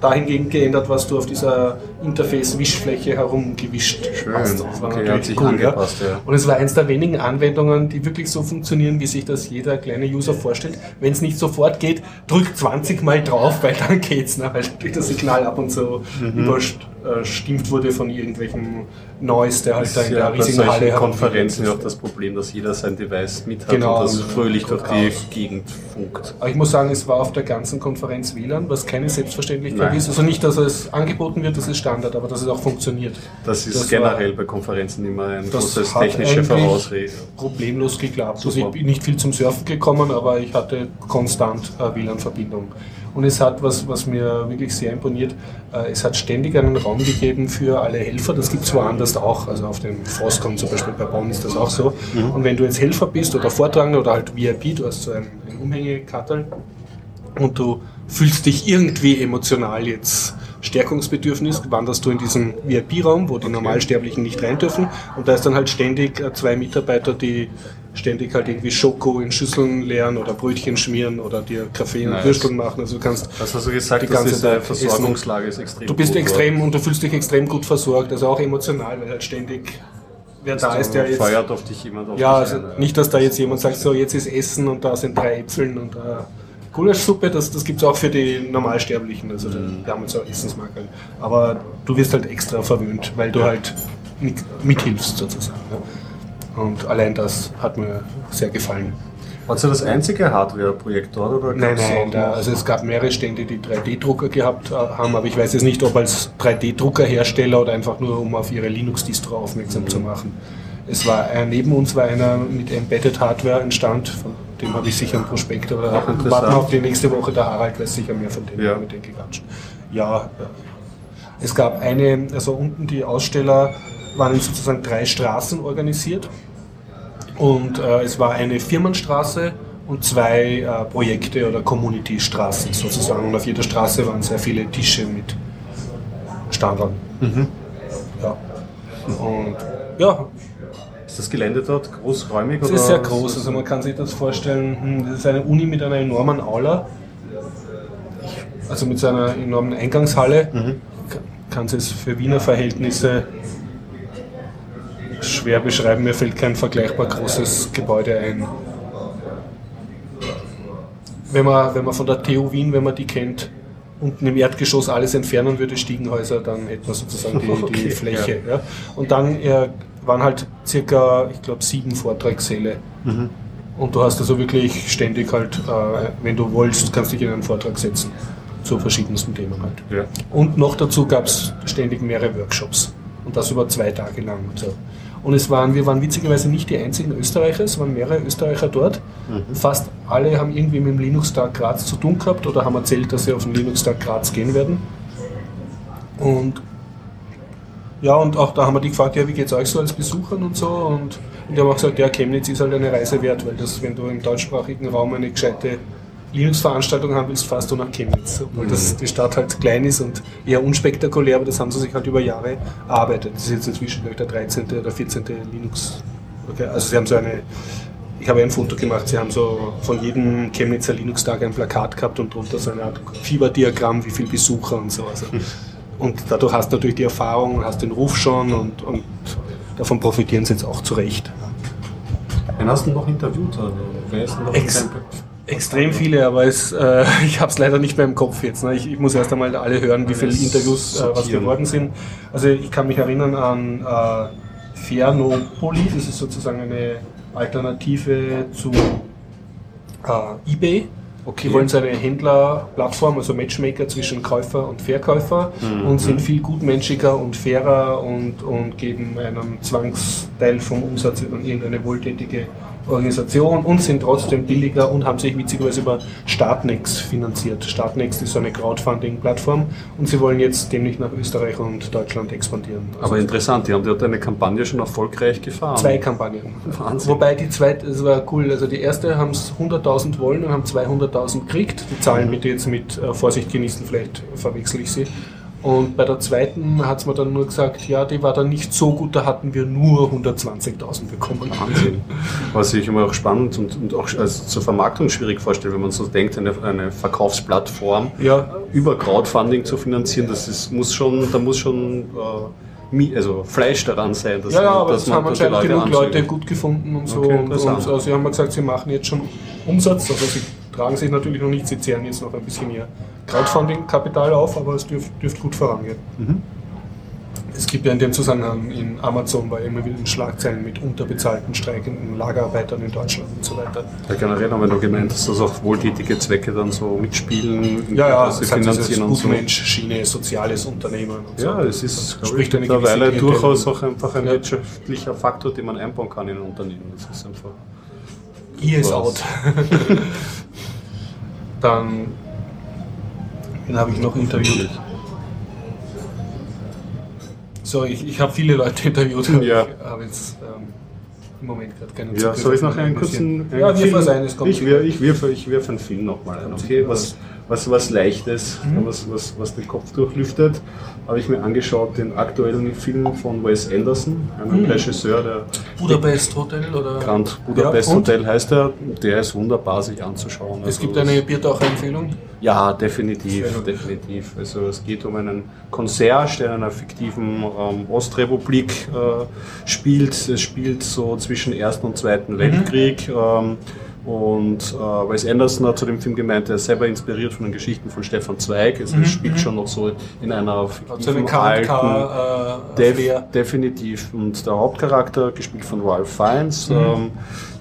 dahingehend geändert, was du auf dieser Interface-Wischfläche herumgewischt Schön. hast. Das war okay, natürlich cool, angepasst, ja. Und es war eines der wenigen Anwendungen, die wirklich so funktionieren, wie sich das jeder kleine User vorstellt. Wenn es nicht sofort geht, drück 20 Mal drauf, weil dann geht's, ne? weil das Signal ab und zu mhm. überstimmt wurde von irgendwelchem Noise, der halt Das da in ja der riesigen Halle Konferenzen ja auch das Problem, dass jeder sein Device mit hat Genau, und das fröhlich durch die Chaos. Gegend funkt. Aber ich muss sagen, es war auf der ganzen Konferenz WLAN, was keine Selbstverständlichkeit Nein. ist. Also nicht, dass es angeboten wird, das ist Standard, aber dass es auch funktioniert. Das ist Das generell bei Konferenzen immer ein Das großes technische Vorausrede. Problemlos geklappt. Also ich bin nicht viel zum Surfen gekommen, aber ich hatte konstant äh, WLAN-Verbindung. Und es hat, was, was mir wirklich sehr imponiert, äh, es hat ständig einen Raum gegeben für alle Helfer. Das gibt es woanders auch. Also auf dem Foscon zum Beispiel bei Bonn ist das auch so. Und wenn du jetzt Helfer bist oder Vortragender oder halt VIP, du hast so ein, ein Umhängekattel und du fühlst dich irgendwie emotional jetzt Stärkungsbedürfnis, wanderst du in diesen VIP-Raum, wo die Normalsterblichen nicht rein dürfen und da ist dann halt ständig äh, zwei Mitarbeiter, die ständig halt irgendwie Schoko in Schüsseln leeren oder Brötchen schmieren oder dir Kaffee und Nice. Würsteln machen. Also du kannst Das hast du gesagt, Die ganze diese Versorgungslage ist extrem Du bist gut extrem und du fühlst dich extrem gut versorgt, also auch emotional, weil halt ständig wer da ist, der jetzt. Feuert auf dich jemand auf Ja, also ein, nicht, dass da jetzt jemand sagt, so jetzt ist Essen und da sind drei Äpfeln und äh, Gulaschsuppe, das, das gibt es auch für die Normalsterblichen, also Mhm. jetzt auch Essensmakel. Aber du wirst halt extra verwöhnt, weil du halt mit, mithilfst sozusagen. Ja. Und allein das hat mir sehr gefallen. War das das einzige Hardware-Projekt dort? Oder Nein, nein, da, also es gab mehrere Stände, die 3D-Drucker gehabt haben, aber ich weiß jetzt nicht, ob als 3D-Druckerhersteller oder einfach nur, um auf ihre Linux-Distro aufmerksam zu machen. Es war neben uns war einer mit Embedded Hardware ein Stand, von dem habe ich sicher ein Prospekt, aber interessant. warten auf die nächste Woche, der Harald weiß sicher mehr von dem, Ja. mit denen gequatscht. Ja, es gab eine, also unten die Aussteller waren in sozusagen drei Straßen organisiert. Und äh, es war eine Firmenstraße und zwei äh, Projekte oder Community-Straßen sozusagen. Und auf jeder Straße waren sehr viele Tische mit Standern. Ja. Und ja, Ist das Gelände dort großräumig? es ist sehr groß. Also man kann sich das vorstellen, hm, das ist eine Uni mit einer enormen Aula. Also mit so einer enormen Eingangshalle. Ka- Kann es für Wiener Verhältnisse schwer beschreiben. Mir fällt kein vergleichbar großes Gebäude ein. Wenn man, wenn man von der TU Wien, wenn man die kennt, unten im Erdgeschoss alles entfernen würde, Stiegenhäuser, dann hätte man sozusagen die, Okay, die Fläche. Ja. Und dann äh, waren halt circa, ich glaube, sieben Vortragssäle. Und du hast also wirklich ständig halt, äh, wenn du wolltest, kannst dich in einen Vortrag setzen zu verschiedensten Themen halt. Ja. Und noch dazu gab es ständig mehrere Workshops. Und das über zwei Tage lang. Und, so. Und es waren, wir waren witzigerweise nicht die einzigen Österreicher, es waren mehrere Österreicher dort. Fast alle haben irgendwie mit dem Linux-Tag Graz zu tun gehabt oder haben erzählt, dass sie auf den Linux-Tag Graz gehen werden. Und ja, und auch da haben wir die gefragt, ja, wie geht's euch so als Besuchern und so? Und, und die haben auch gesagt, ja, Chemnitz ist halt eine Reise wert, weil das, wenn du im deutschsprachigen Raum eine gescheite Linux-Veranstaltung haben willst, fährst du nach Chemnitz. Obwohl das, die Stadt halt klein ist und eher unspektakulär, aber das haben sie sich halt über Jahre erarbeitet. Das ist jetzt inzwischen ich, der 13. oder 14. Linux. Okay, also sie haben so eine, ich habe ein Foto gemacht, sie haben so von jedem Chemnitzer Linux-Tag ein Plakat gehabt und drunter so eine Art Fieberdiagramm, wie viele Besucher und so. Also, und dadurch hast du natürlich die Erfahrung, hast den Ruf schon und, und davon profitieren sie jetzt auch zu Recht. Wen hast du noch interviewt? Also, wer ist denn noch Ex- Extrem viele, aber es, äh, ich habe es leider nicht mehr im Kopf jetzt. Ne? Ich, ich muss erst einmal alle hören, wie viele Interviews äh, was geworden sind. Also ich kann mich erinnern an äh, Fernopoli, das ist sozusagen eine Alternative zu äh, eBay. Okay. Die wollen so eine Händlerplattform, also Matchmaker zwischen Käufer und Verkäufer Mhm. und sind viel gutmenschiger und fairer und, und geben einen Zwangsteil vom Umsatz an irgendeine wohltätige Organisation und sind trotzdem billiger und haben sich witzigerweise über Startnext finanziert. Startnext ist so eine Crowdfunding-Plattform und sie wollen jetzt demnach nach Österreich und Deutschland expandieren. Also Aber interessant, die haben dort eine Kampagne schon erfolgreich gefahren. Zwei Kampagnen. Wahnsinn. Wobei die zweite, das war cool, also die erste haben es 100.000 wollen und haben 200.000 gekriegt. Die Zahlen bitte jetzt mit äh, Vorsicht genießen, vielleicht verwechsel ich sie. Und bei der zweiten hat es mir dann nur gesagt, ja, die war dann nicht so gut, da hatten wir nur 120.000 bekommen. Wahnsinn. Was ich immer auch spannend und, und auch also zur Vermarktung schwierig vorstelle, wenn man so denkt, eine, eine Verkaufsplattform Ja, über Crowdfunding zu finanzieren, das ist, muss schon, da muss schon äh, also Fleisch daran sein. Dass ja, ja, man- aber dass das man haben anscheinend genug. Leute gut gefunden und so. Okay, und, und also sie haben mir gesagt, sie machen jetzt schon Umsatz, also sie tragen sich natürlich noch nicht, sie zehren jetzt noch ein bisschen ihr Crowdfunding-Kapital auf, aber es dürft, dürft gut vorangehen. Es gibt ja in dem Zusammenhang in Amazon bei immer wieder Schlagzeilen mit unterbezahlten, streikenden Lagerarbeitern in Deutschland und so weiter. Ja, generell haben wir noch gemeint, dass das auch wohltätige Zwecke dann so mitspielen, Ja, ja, dass sie das finanzieren und so. Gutmensch-Schiene, soziales Unternehmen und so. Ja, es ist Spricht ich, mittlerweile durchaus auch einfach ein Ja. wirtschaftlicher Faktor, den man einbauen kann in ein Unternehmen. Das ist einfach. I is Was? out. Dann, wen habe ich noch interviewt? So, ich, ich habe viele Leute interviewt, aber Ja. ich habe jetzt ähm, im Moment gerade keinen Ja, Zugriff soll ich noch einen kurzen. Ja, einen wirf Film- was ein, es kommt. Ich, wir, ich wirf, ich wirf einen Film nochmal ein. Okay, was, was, was Leichtes, Mhm. was, was, was den Kopf durchlüftet. Habe ich mir angeschaut, den aktuellen Film von Wes Anderson, einem Mhm. Regisseur, der Budapest Hotel oder? Grand Budapest Ja? Hotel heißt er. Der ist wunderbar, sich anzuschauen. Es Also gibt eine Biertaucher-Empfehlung. Ja, definitiv, definitiv. Also es geht um einen Concierge, der in einer fiktiven ähm, Ostrepublik äh, spielt. Es spielt so zwischen Ersten und Zweiten Weltkrieg. Ähm, und äh, Wes Anderson hat zu dem Film gemeint, er ist selber inspiriert von den Geschichten von Stefan Zweig. Also es spielt schon noch so in einer fiktiven alten... KK Def äh, Flair. definitiv. Und der Hauptcharakter, gespielt von Ralph Fiennes, Mhm. ähm,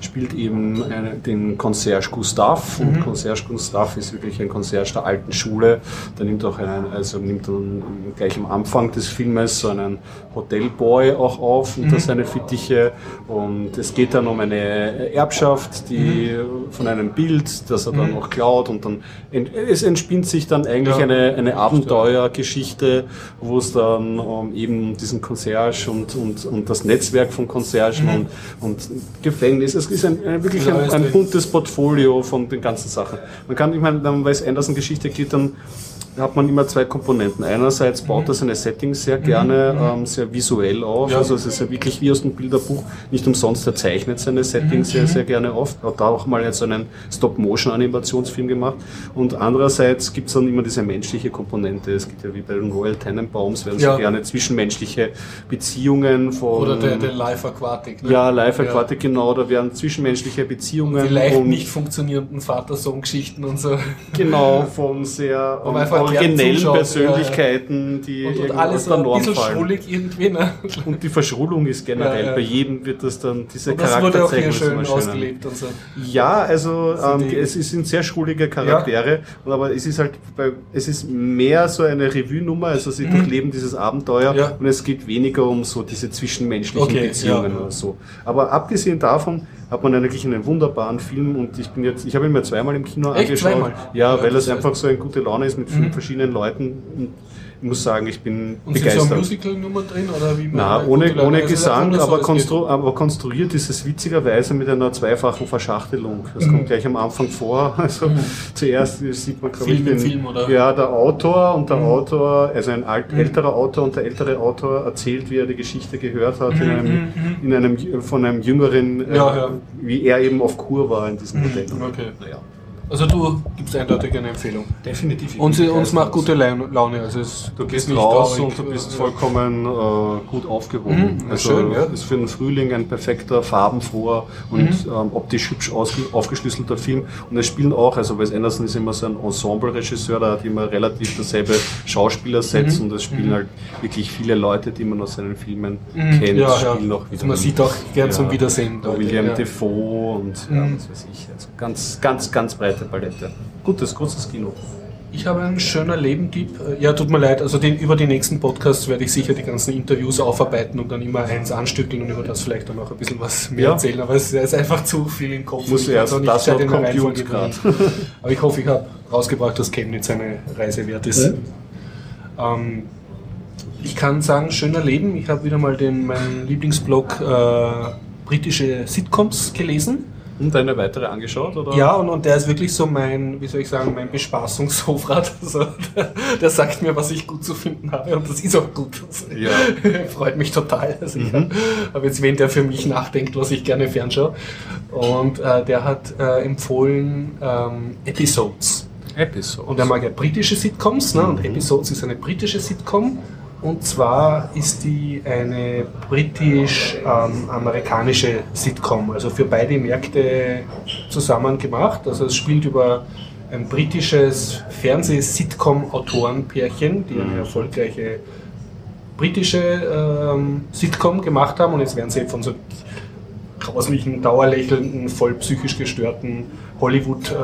spielt eben eine, den Concierge Gustav. Mhm. Und Concierge Gustav ist wirklich ein Concierge der alten Schule. Der nimmt auch einen, also nimmt dann gleich am Anfang des Filmes so einen Hotelboy auch auf unter Mhm. seine Fittiche. Und es geht dann um eine Erbschaft, die Mhm. von einem Bild, das er dann auch klaut. Und dann es entspinnt sich dann eigentlich Ja. eine, eine Abenteuergeschichte, wo es dann um eben diesen Concierge und, und, und das Netzwerk von Conciergen und, und Gefängnis. Es ist ein, ein wirklich ein, ein buntes Portfolio von den ganzen Sachen. Man kann, ich meine, wenn man Wes Anderson Geschichte geht, dann hat man immer zwei Komponenten. Einerseits baut er seine Settings sehr gerne, ähm, sehr visuell auf. Ja. Also es ist ja wirklich wie aus dem Bilderbuch. Nicht umsonst, er zeichnet seine Settings sehr, sehr gerne auf. Hat da auch mal jetzt einen Stop-Motion-Animationsfilm gemacht. Und andererseits gibt es dann immer diese menschliche Komponente. Es gibt ja wie bei den Royal Tenenbaums, werden Ja. so gerne zwischenmenschliche Beziehungen von... Oder der, der Live Aquatic. Ne? ja, Live Aquatic, genau, da werden zwischenmenschliche Beziehungen Vielleicht und nicht funktionierenden Vater-Sohn-Geschichten und so. genau von sehr man einfach originellen Persönlichkeiten, die Und, und alles aus der ein Norm bisschen fallen. schrullig irgendwie. Ne? Und die Verschrullung ist generell, Ja, ja. bei jedem wird das dann, diese Und das Charakterzeichnung schön ausgelebt und so. Ja, also ähm, die- es sind sehr schrullige Charaktere, und aber es ist halt, bei, es ist mehr so eine Revue-Nummer, also sie durchleben dieses Abenteuer Mhm. Ja. und es geht weniger um so diese zwischenmenschlichen Okay, Beziehungen ja. oder so. Aber abgesehen davon hat man eigentlich einen wunderbaren Film und ich bin jetzt, ich habe ihn mir zweimal im Kino Echt? angeschaut. Zweimal? Ja, Ja, weil es einfach so eine gute Laune ist mit vielen verschiedenen Leuten. Ich muss sagen, ich bin Und sind so begeistert. Musical-Nummer drin? Oder wie man Na, ohne, ohne Also, Gesang, das aber, konstru aber konstruiert ist es witzigerweise mit einer zweifachen Verschachtelung. Das Mhm. kommt gleich am Anfang vor. Also zuerst sieht man, glaube ich, den, Film? Mhm. Ja, der Autor und der Autor, also ein alt, älterer Autor und der ältere Autor erzählt, wie er die Geschichte gehört hat in einem, in einem, von einem jüngeren, äh, Mhm, Ja, ja. wie er eben auf Kur war in diesem Modell. Okay. Naja. Also du gibst eindeutig eine Empfehlung. Definitiv. Und sie, uns macht gute Laune. Also es, Du gehst raus und du bist vollkommen äh, gut aufgehoben. Mhm, also schön, ja. ist für den Frühling ein perfekter, farbenfroher und Mhm. ähm, optisch hübsch aufgeschlüsselter Film. Und es spielen auch, also Wes Anderson ist immer so ein Ensemble-Regisseur, der hat immer relativ dasselbe Schauspielersatz Mhm. und es spielen halt wirklich viele Leute, die man aus seinen Filmen kennt, Ja, ja. spielen auch wieder. Also man sieht auch gern zum Wiedersehen. Der Leute, William ja. Defoe und ja, Mhm. was weiß ich. Also ganz, ganz, ganz breite Palette. Gutes, großes Kino. Ich habe einen schöner Leben-Tipp. Äh, Ja, tut mir leid, also den, über die nächsten Podcasts werde ich sicher die ganzen Interviews aufarbeiten und dann immer eins anstückeln und über das vielleicht dann auch ein bisschen was mehr Ja. erzählen. Aber es ist einfach zu viel im Kopf. Muss Ich erst nicht das der Compute bringen. Aber ich hoffe, ich habe rausgebracht, dass Chemnitz eine Reise wert ist. Ähm, ich kann sagen, schöner Leben. Ich habe wieder mal den, meinen Lieblingsblog äh, britische Sitcoms gelesen. Und eine weitere angeschaut? Oder? Ja, und, und der ist wirklich so mein, wie soll ich sagen, mein Bespaßungshofrat. Also, der, der sagt mir, was ich gut zu finden habe und das ist auch gut. Also, Ja. Freut mich total. Also ich habe jetzt wen, der für mich nachdenkt, was ich gerne fernschaue. Und äh, der hat äh, empfohlen ähm, Episodes. Episode. Und er mag ja britische Sitcoms, ne? und Episodes ist eine britische Sitcom. Und zwar ist die eine britisch-amerikanische Sitcom, also für beide Märkte zusammen gemacht. Also es spielt über ein britisches Fernseh-Sitcom-Autorenpärchen, die eine erfolgreiche britische ähm, Sitcom gemacht haben und jetzt werden sie von so grauslichen, dauerlächelnden, voll psychisch gestörten Hollywood- äh,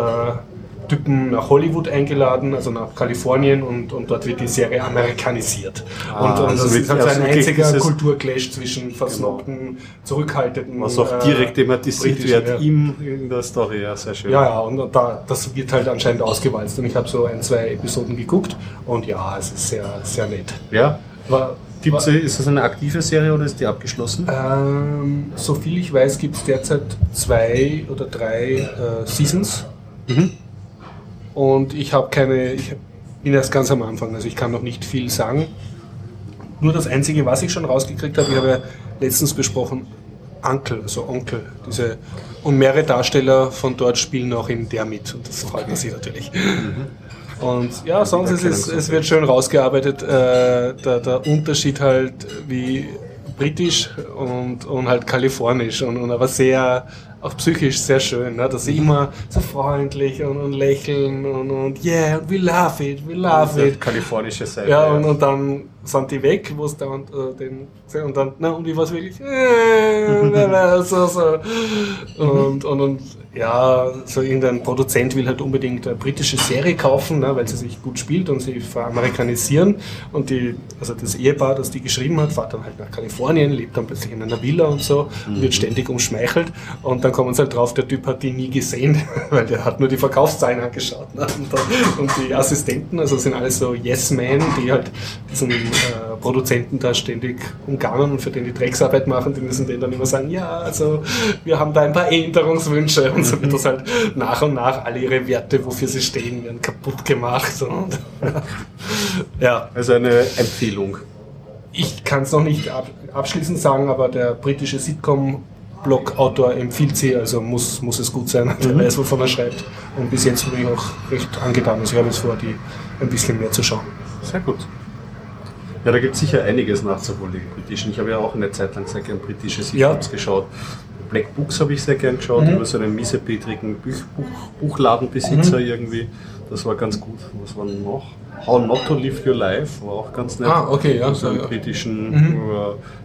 Typen nach Hollywood eingeladen, also nach Kalifornien und, und dort wird die Serie amerikanisiert. Ah, und, und also das ist ein also wirklich einziger Kulturclash zwischen versnobten, zurückhaltenden. Was auch äh, direkt thematisiert britischen, wird ja. in der Story, ja, sehr schön. Ja, ja, und da, das wird halt anscheinend ausgewalzt. Und ich habe so ein, zwei Episoden geguckt und ja, es ist sehr, sehr nett. ja. War, Gibt's, ist das eine aktive Serie oder ist die abgeschlossen? ähm, so viel ich weiß, gibt es derzeit zwei oder drei äh, Seasons. Mhm. Und ich habe keine, ich bin erst ganz am Anfang, also ich kann noch nicht viel sagen. Nur das Einzige, was ich schon rausgekriegt habe, ich habe ja letztens besprochen, Uncle, also Onkel, diese und mehrere Darsteller von dort spielen auch in der mit und das freut man sich natürlich. Und ja, sonst ist es, es wird schön rausgearbeitet, äh, der, der Unterschied halt wie britisch und, und halt kalifornisch und, und aber sehr, auch psychisch sehr schön, ne? dass sie immer so freundlich und, und lächeln und, und yeah, we love it, we love Diese it. kalifornische Seite. Ja, und, und dann sind die weg, wo es da und, äh, den, und dann, na, und wie war wirklich? Äh, so, so. Und, und, und ja, so irgendein Produzent will halt unbedingt eine britische Serie kaufen, ne, weil sie sich gut spielt und sie veramerikanisieren. Und die, also das Ehepaar, das die geschrieben hat, fährt dann halt nach Kalifornien, lebt dann plötzlich in einer Villa und so, und wird ständig umschmeichelt. Und dann kommen sie halt drauf, der Typ hat die nie gesehen, weil der hat nur die Verkaufszahlen angeschaut. Ne? Und, dann, und die Assistenten, also sind alles so Yes-Men, die halt diesen äh, Produzenten da ständig umgarnen und für den die Drecksarbeit machen, die müssen denen dann immer sagen, ja, also wir haben da ein paar Änderungswünsche und so wird das halt nach und nach alle ihre Werte, wofür sie stehen, werden kaputt gemacht. Und ja, Also eine Empfehlung. ich kann es noch nicht ab, abschließend sagen, aber der britische Sitcom-Blog-Autor empfiehlt sie, also muss, muss es gut sein. Der weiß, wovon er schreibt. Und bis jetzt bin ich auch recht angetan. Also ich habe jetzt vor, die ein bisschen mehr zu schauen. Sehr gut. Ja, da gibt es sicher einiges nachzuholen, die britischen. Ich habe ja auch eine Zeit lang sehr gern britische Sitcoms Ja. geschaut. Black Books habe ich sehr gern geschaut, Mhm. über so einen miesepetrigen Buch, Buch, Buchladenbesitzer irgendwie. Das war ganz gut. Was war noch? How Not to Live Your Life war auch ganz nett. Ah, okay, ja. So einen Ja, ja. britischen, Mhm.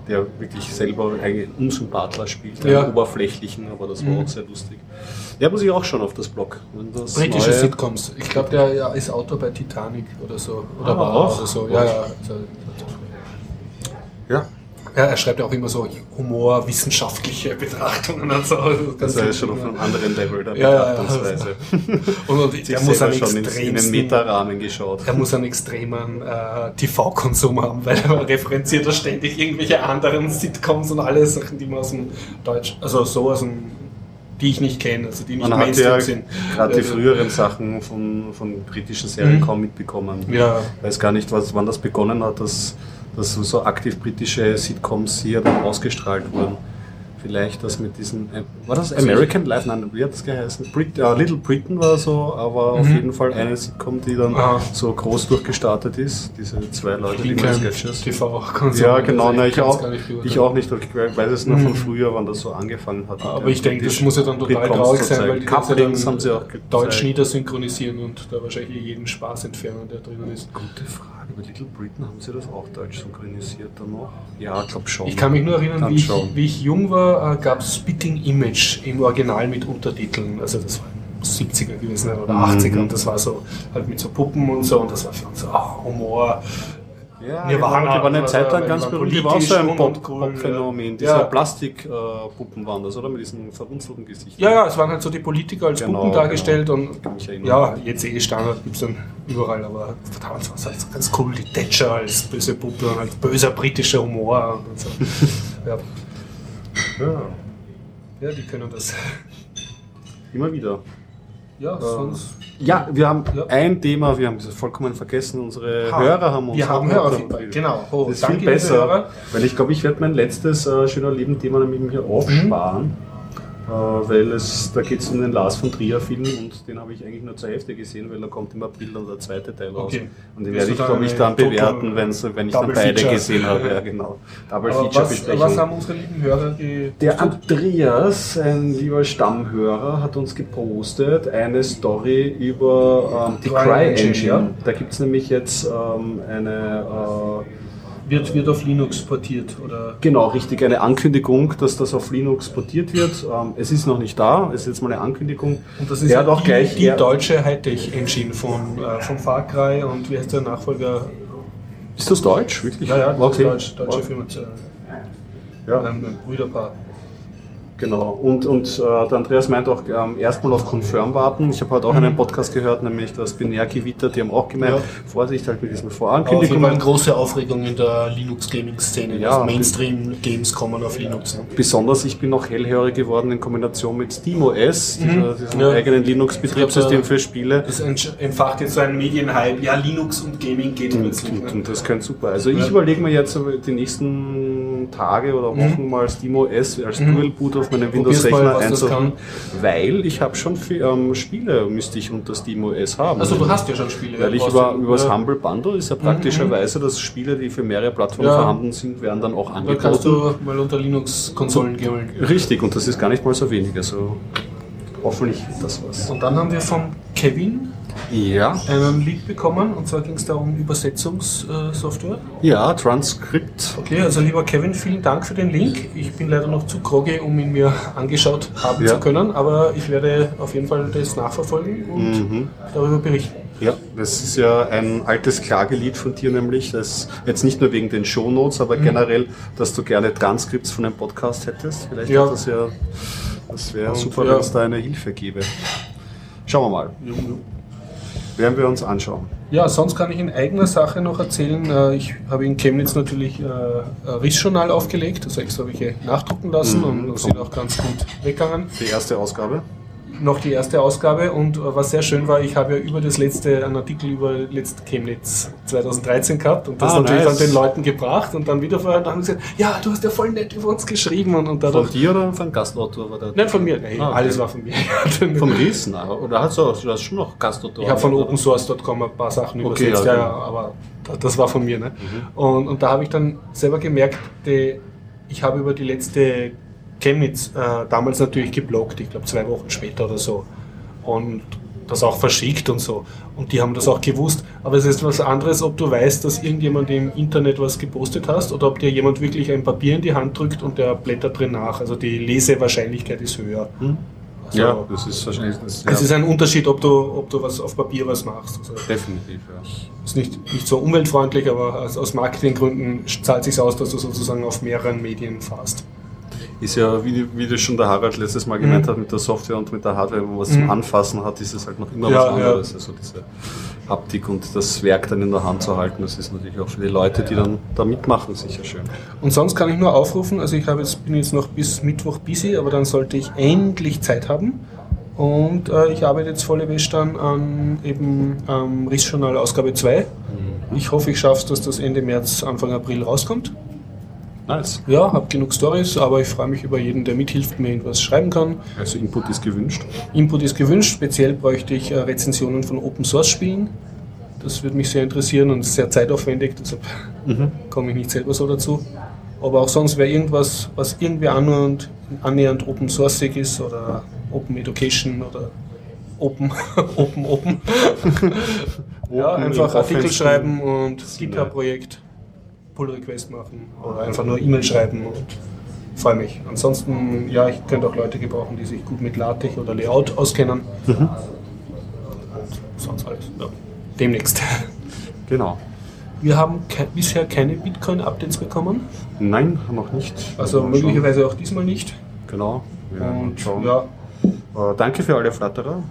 der wirklich selber eigentlich einen Unsympathler spielt, Ja. einen oberflächlichen, aber das war Mhm. auch sehr lustig. Der muss ich auch schon auf das Blog. Das Britische neue- Sitcoms. Ich glaube, der ja, ist Autor bei Titanic oder so. Oder Ah, war auch? oder so. Ja, ja. Also, Ja, ja, er schreibt ja auch immer so humorwissenschaftliche Betrachtungen und so. Das Das ist schon auf ja. einem anderen Level der Ja, ja, ja. Betrachtungsweise. Und, der muss einen schon in, in extremsten Metarahmen geschaut. er muss einen extremen äh, TV-Konsum haben, weil er referenziert da ständig irgendwelche anderen Sitcoms und alle Sachen, die man aus dem Deutsch, also so aus dem, die ich nicht kenne, also die nicht Man hat ja sind. gerade die Also, früheren Sachen von, von britischen Serien Mhm. kaum mitbekommen. Ja. Ich weiß gar nicht, was, wann das begonnen hat, dass, dass so- so aktiv britische Sitcoms hier dann ausgestrahlt wurden. Vielleicht das mit diesen. äh, War das American Life? Nein, wie hat das geheißen? Brit, äh, Little Britain war so, aber auf Mhm. jeden Fall eine Sitcom, die dann Aha. so groß durchgestartet ist. Diese zwei Leute, die mal Sketches. TV-Konsum. Ja, genau, also na, ich, auch, ich auch nicht, ich weiß es nur von Mhm. früher, wann das so angefangen hat. Aber ich den denke, das muss ja dann total traurig sein, weil die Couplings haben sie auch gezeigt. Deutsch niedersynchronisieren und da wahrscheinlich jeden Spaß entfernen, der drinnen ist. Gute Frage. Bei Little Britain haben sie das auch deutsch synchronisiert dann noch? Ja, ich glaube schon. Ich kann mich nur erinnern, wie ich, wie ich jung war, äh, gab es Spitting Image im Original mit Untertiteln. Also das war 70er gewesen oder Mhm. 80er und das war so halt mit so Puppen und so und das war für uns so ah, Humor. Ja, Nirvana, genau, die waren eine Zeit lang ganz waren berühmt. Die war auch so ein Pop-Phänomen. Diese ja. Plastikpuppen waren das, oder? Mit diesen verrunzelten Gesichtern. Ja, ja, es waren halt so die Politiker als Genau, Puppen dargestellt genau. und ja, jetzt eh Standard gibt es dann überall, aber damals war es halt so ganz cool, die Thatcher als böse Puppe und halt böser britischer Humor und so. ja. Ja. ja, die können das. Immer wieder. Ja, sonst. Ja, wir haben Ja. ein Thema, wir haben es vollkommen vergessen. Unsere Ha, Hörer haben uns wir haben noch Hörerfeedback, genau. Oh, das ist viel besser, Hörer. weil ich glaube, ich werde mein letztes äh, schöner Leben-Thema nämlich mir aufsparen, äh, weil es, da geht es um den Lars von Trier-Film und den habe ich eigentlich nur zur Hälfte gesehen, weil da kommt im April dann der zweite Teil raus. Okay. Und den werde ich, dann glaube ich, dann bewerten, wenn's, wenn ich dann Double beide Feature. gesehen habe. Ja, genau. Double Aber was, Feature-Besprechung. was haben unsere lieben Hörer ge Der Andreas, ein lieber Stammhörer, hat uns gepostet eine Story über ähm, die Cry Engine. Da gibt es nämlich jetzt ähm, eine äh, wird, wird auf Linux portiert, oder? Genau, richtig. Eine Ankündigung, dass das auf Linux portiert wird. Ähm, es ist noch nicht da, es ist jetzt mal eine Ankündigung. Und das ist hat auch die, gleich die deutsche Hightech-Engine von, äh, von Far Cry und wie heißt der Nachfolger? Ist das Deutsch? Wirklich? Ja, ja, okay. Deutsch, deutsche Okay. Firma. Ja. ähm, Brüderpaar. Genau. Und, und äh, der Andreas meint auch ähm, erstmal auf Confirm warten. Ich habe heute auch einen Podcast gehört, nämlich das Binär-Gewitter, die haben auch gemeint, Ja. Vorsicht halt mit diesen Vorankündigungen. große Aufregung in der Linux-Gaming-Szene. Ja. also Mainstream-Games kommen auf Linux. Ne? Besonders ich bin noch hellhörig geworden in Kombination mit SteamOS, dieser, diesem Ja. eigenen Linux-Betriebssystem für Spiele. Das entfacht jetzt so ein Medienhype. Ja, Linux und Gaming geht Und, plötzlich. und, Ne? und das könnte super. Also ich überlege mir jetzt die nächsten Tage oder Wochen mal SteamOS als Dual Boot auf meinem Mhm. Probier's mal, Windows-Rechner einzuholen, weil ich habe schon viel, ähm, Spiele müsste ich unter SteamOS haben. Also du hast ja schon Spiele. Weil ich über, über das ja. Humble Bundle ist ja praktischerweise, dass Spiele, die für mehrere Plattformen Ja. vorhanden sind, werden dann auch Da angeboten. kannst du mal unter Linux-Konsolen gammeln. Richtig, und das ist gar nicht mal so wenig. Also hoffentlich wird das was. Und dann haben wir von Kevin Ja. einen Lead bekommen und zwar ging es da um Übersetzungssoftware. Ja, Transkript. Okay, also lieber Kevin, vielen Dank für den Link. Ich bin leider noch zu groggy, um ihn mir angeschaut haben Ja. zu können, aber ich werde auf jeden Fall das nachverfolgen und Mhm. darüber berichten. Ja, das ist ja ein altes Klagelied von dir nämlich, das jetzt nicht nur wegen den Shownotes, aber Mhm. generell, dass du gerne Transkripts von einem Podcast hättest. Vielleicht Ja. das ja, das wäre super, ja. wenn es da eine Hilfe gäbe. Schauen wir mal. Werden wir uns anschauen. Ja, sonst kann ich in eigener Sache noch erzählen. äh, Ich habe in Chemnitz natürlich äh, ein Rissjournal aufgelegt, also extra welche nachdrucken lassen Mhm, und das sind auch ganz gut weggegangen. Die erste Ausgabe. Noch die erste Ausgabe und äh, was sehr schön war, ich habe ja über das letzte einen Artikel über letzte Chemnitz 2013 gehabt und das Ah, natürlich nice. dann den Leuten gebracht und dann wieder vorher dann haben sie gesagt, ja, du hast ja voll nett über uns geschrieben und, und Von dadurch. dir oder von Gastautor? War der Nein, von mir. Nee, Ah, okay. alles war von mir. Von Riesen? Oder hast du, auch- du hast schon noch Gastautor? Ich habe von opensource.com ein paar Sachen Okay, übersetzt, ja, ja, ja. ja, aber da- das war von mir. Ne? Und, und da habe ich dann selber gemerkt, die, ich habe über die letzte Chemnitz äh, damals natürlich gebloggt, ich glaube zwei Wochen später oder so. Und das auch verschickt und so. Und die haben das auch gewusst. Aber es ist was anderes, ob du weißt, dass irgendjemand im Internet was gepostet hast oder ob dir jemand wirklich ein Papier in die Hand drückt und der blättert drin nach. Also die Lesewahrscheinlichkeit ist höher. Hm? Also, Ja, das ist wahrscheinlich. Das, ja, Es ist ein Unterschied, ob du, ob du was auf Papier was machst. Also, definitiv, ja. ist nicht, nicht so umweltfreundlich, aber aus, aus Marketinggründen zahlt sich aus, dass du sozusagen auf mehreren Medien fährst. Ist ja, wie, wie das schon der Harald letztes Mal gemeint hat, mit der Software und mit der Hardware, wenn man was zum Anfassen hat, ist es halt noch immer Mhm. Ja, was anderes. Also diese Haptik und das Werk dann in der Hand zu halten, das ist natürlich auch für die Leute, die dann da mitmachen, sicher schön. Und sonst kann ich nur aufrufen, also ich habe jetzt, bin jetzt noch bis Mittwoch busy, aber dann sollte ich endlich Zeit haben. Und äh, ich arbeite jetzt volle Wäsche dann an eben ähm, Rissjournal Ausgabe 2. Ich hoffe, ich schaffe es, dass das Ende März, Anfang April rauskommt. Nice. Ja, habe genug Stories, aber ich freue mich über jeden, der mithilft, mir irgendwas schreiben kann. Also Input ist gewünscht. Input ist gewünscht, speziell bräuchte ich äh, Rezensionen von Open Source Spielen. Das würde mich sehr interessieren und ist sehr zeitaufwendig, deshalb komme ich nicht selber so dazu. Aber auch sonst wäre irgendwas, was irgendwie annähernd, annähernd Open Sourceig ist oder Open Education oder Open, Open, Open. ja, einfach Artikel schreiben und. GitHub-Projekt, Pull-Request machen oder einfach nur E-Mail schreiben und freue mich. Ansonsten, ja, ich könnte auch Leute gebrauchen, die sich gut mit LaTeX oder Layout auskennen. Mhm. Und sonst alles. Ja. Demnächst. Genau. Wir haben ke bisher keine Bitcoin-Updates bekommen, Nein, noch nicht. also möglicherweise auch diesmal nicht. Genau. Werden Und schauen. ja, Äh, danke für alle Flatterer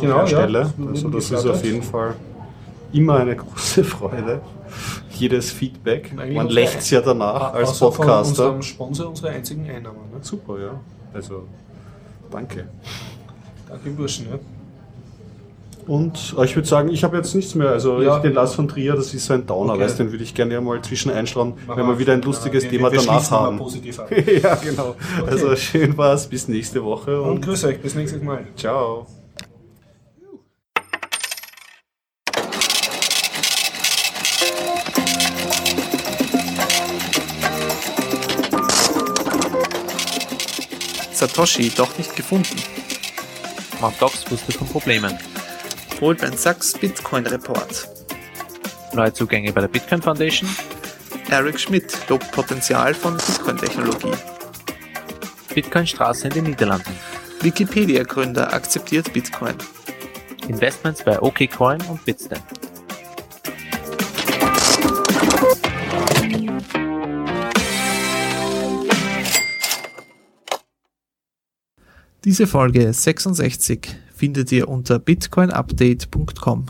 Genau, an der ja. Stelle. Also das ist auf jeden Fall immer eine große Freude. Jedes Feedback. Man lächzt ja danach als außer von Podcaster. unserem Sponsor unsere einzigen Einnahmen. Ne? Super, ja. Also, danke. Danke, Burschen. Ja. Und äh, ich würde sagen, ich habe jetzt nichts mehr. Also Ja. ich, den Lars von Trier, das ist so ein Downer, Okay. weißt den würde ich gerne mal zwischen einschlagen, wenn wir wieder ein lustiges wir- Thema wir danach schließen mal haben. Positiv ab. ja, genau. Also schön war's, bis nächste Woche Und und grüß euch, bis nächstes Mal. ciao. Satoshi doch nicht gefunden. Mt. Gox wusste von Problemen. Goldman Sachs Bitcoin Report. Neue Zugänge bei der Bitcoin Foundation. Eric Schmidt lobt Potenzial von Bitcoin-Technologie. Bitcoin-Straße in den Niederlanden. Wikipedia-Gründer akzeptiert Bitcoin. Investments bei OKCoin und Bitstamp. Diese Folge 66 findet ihr unter bitcoinupdate.com.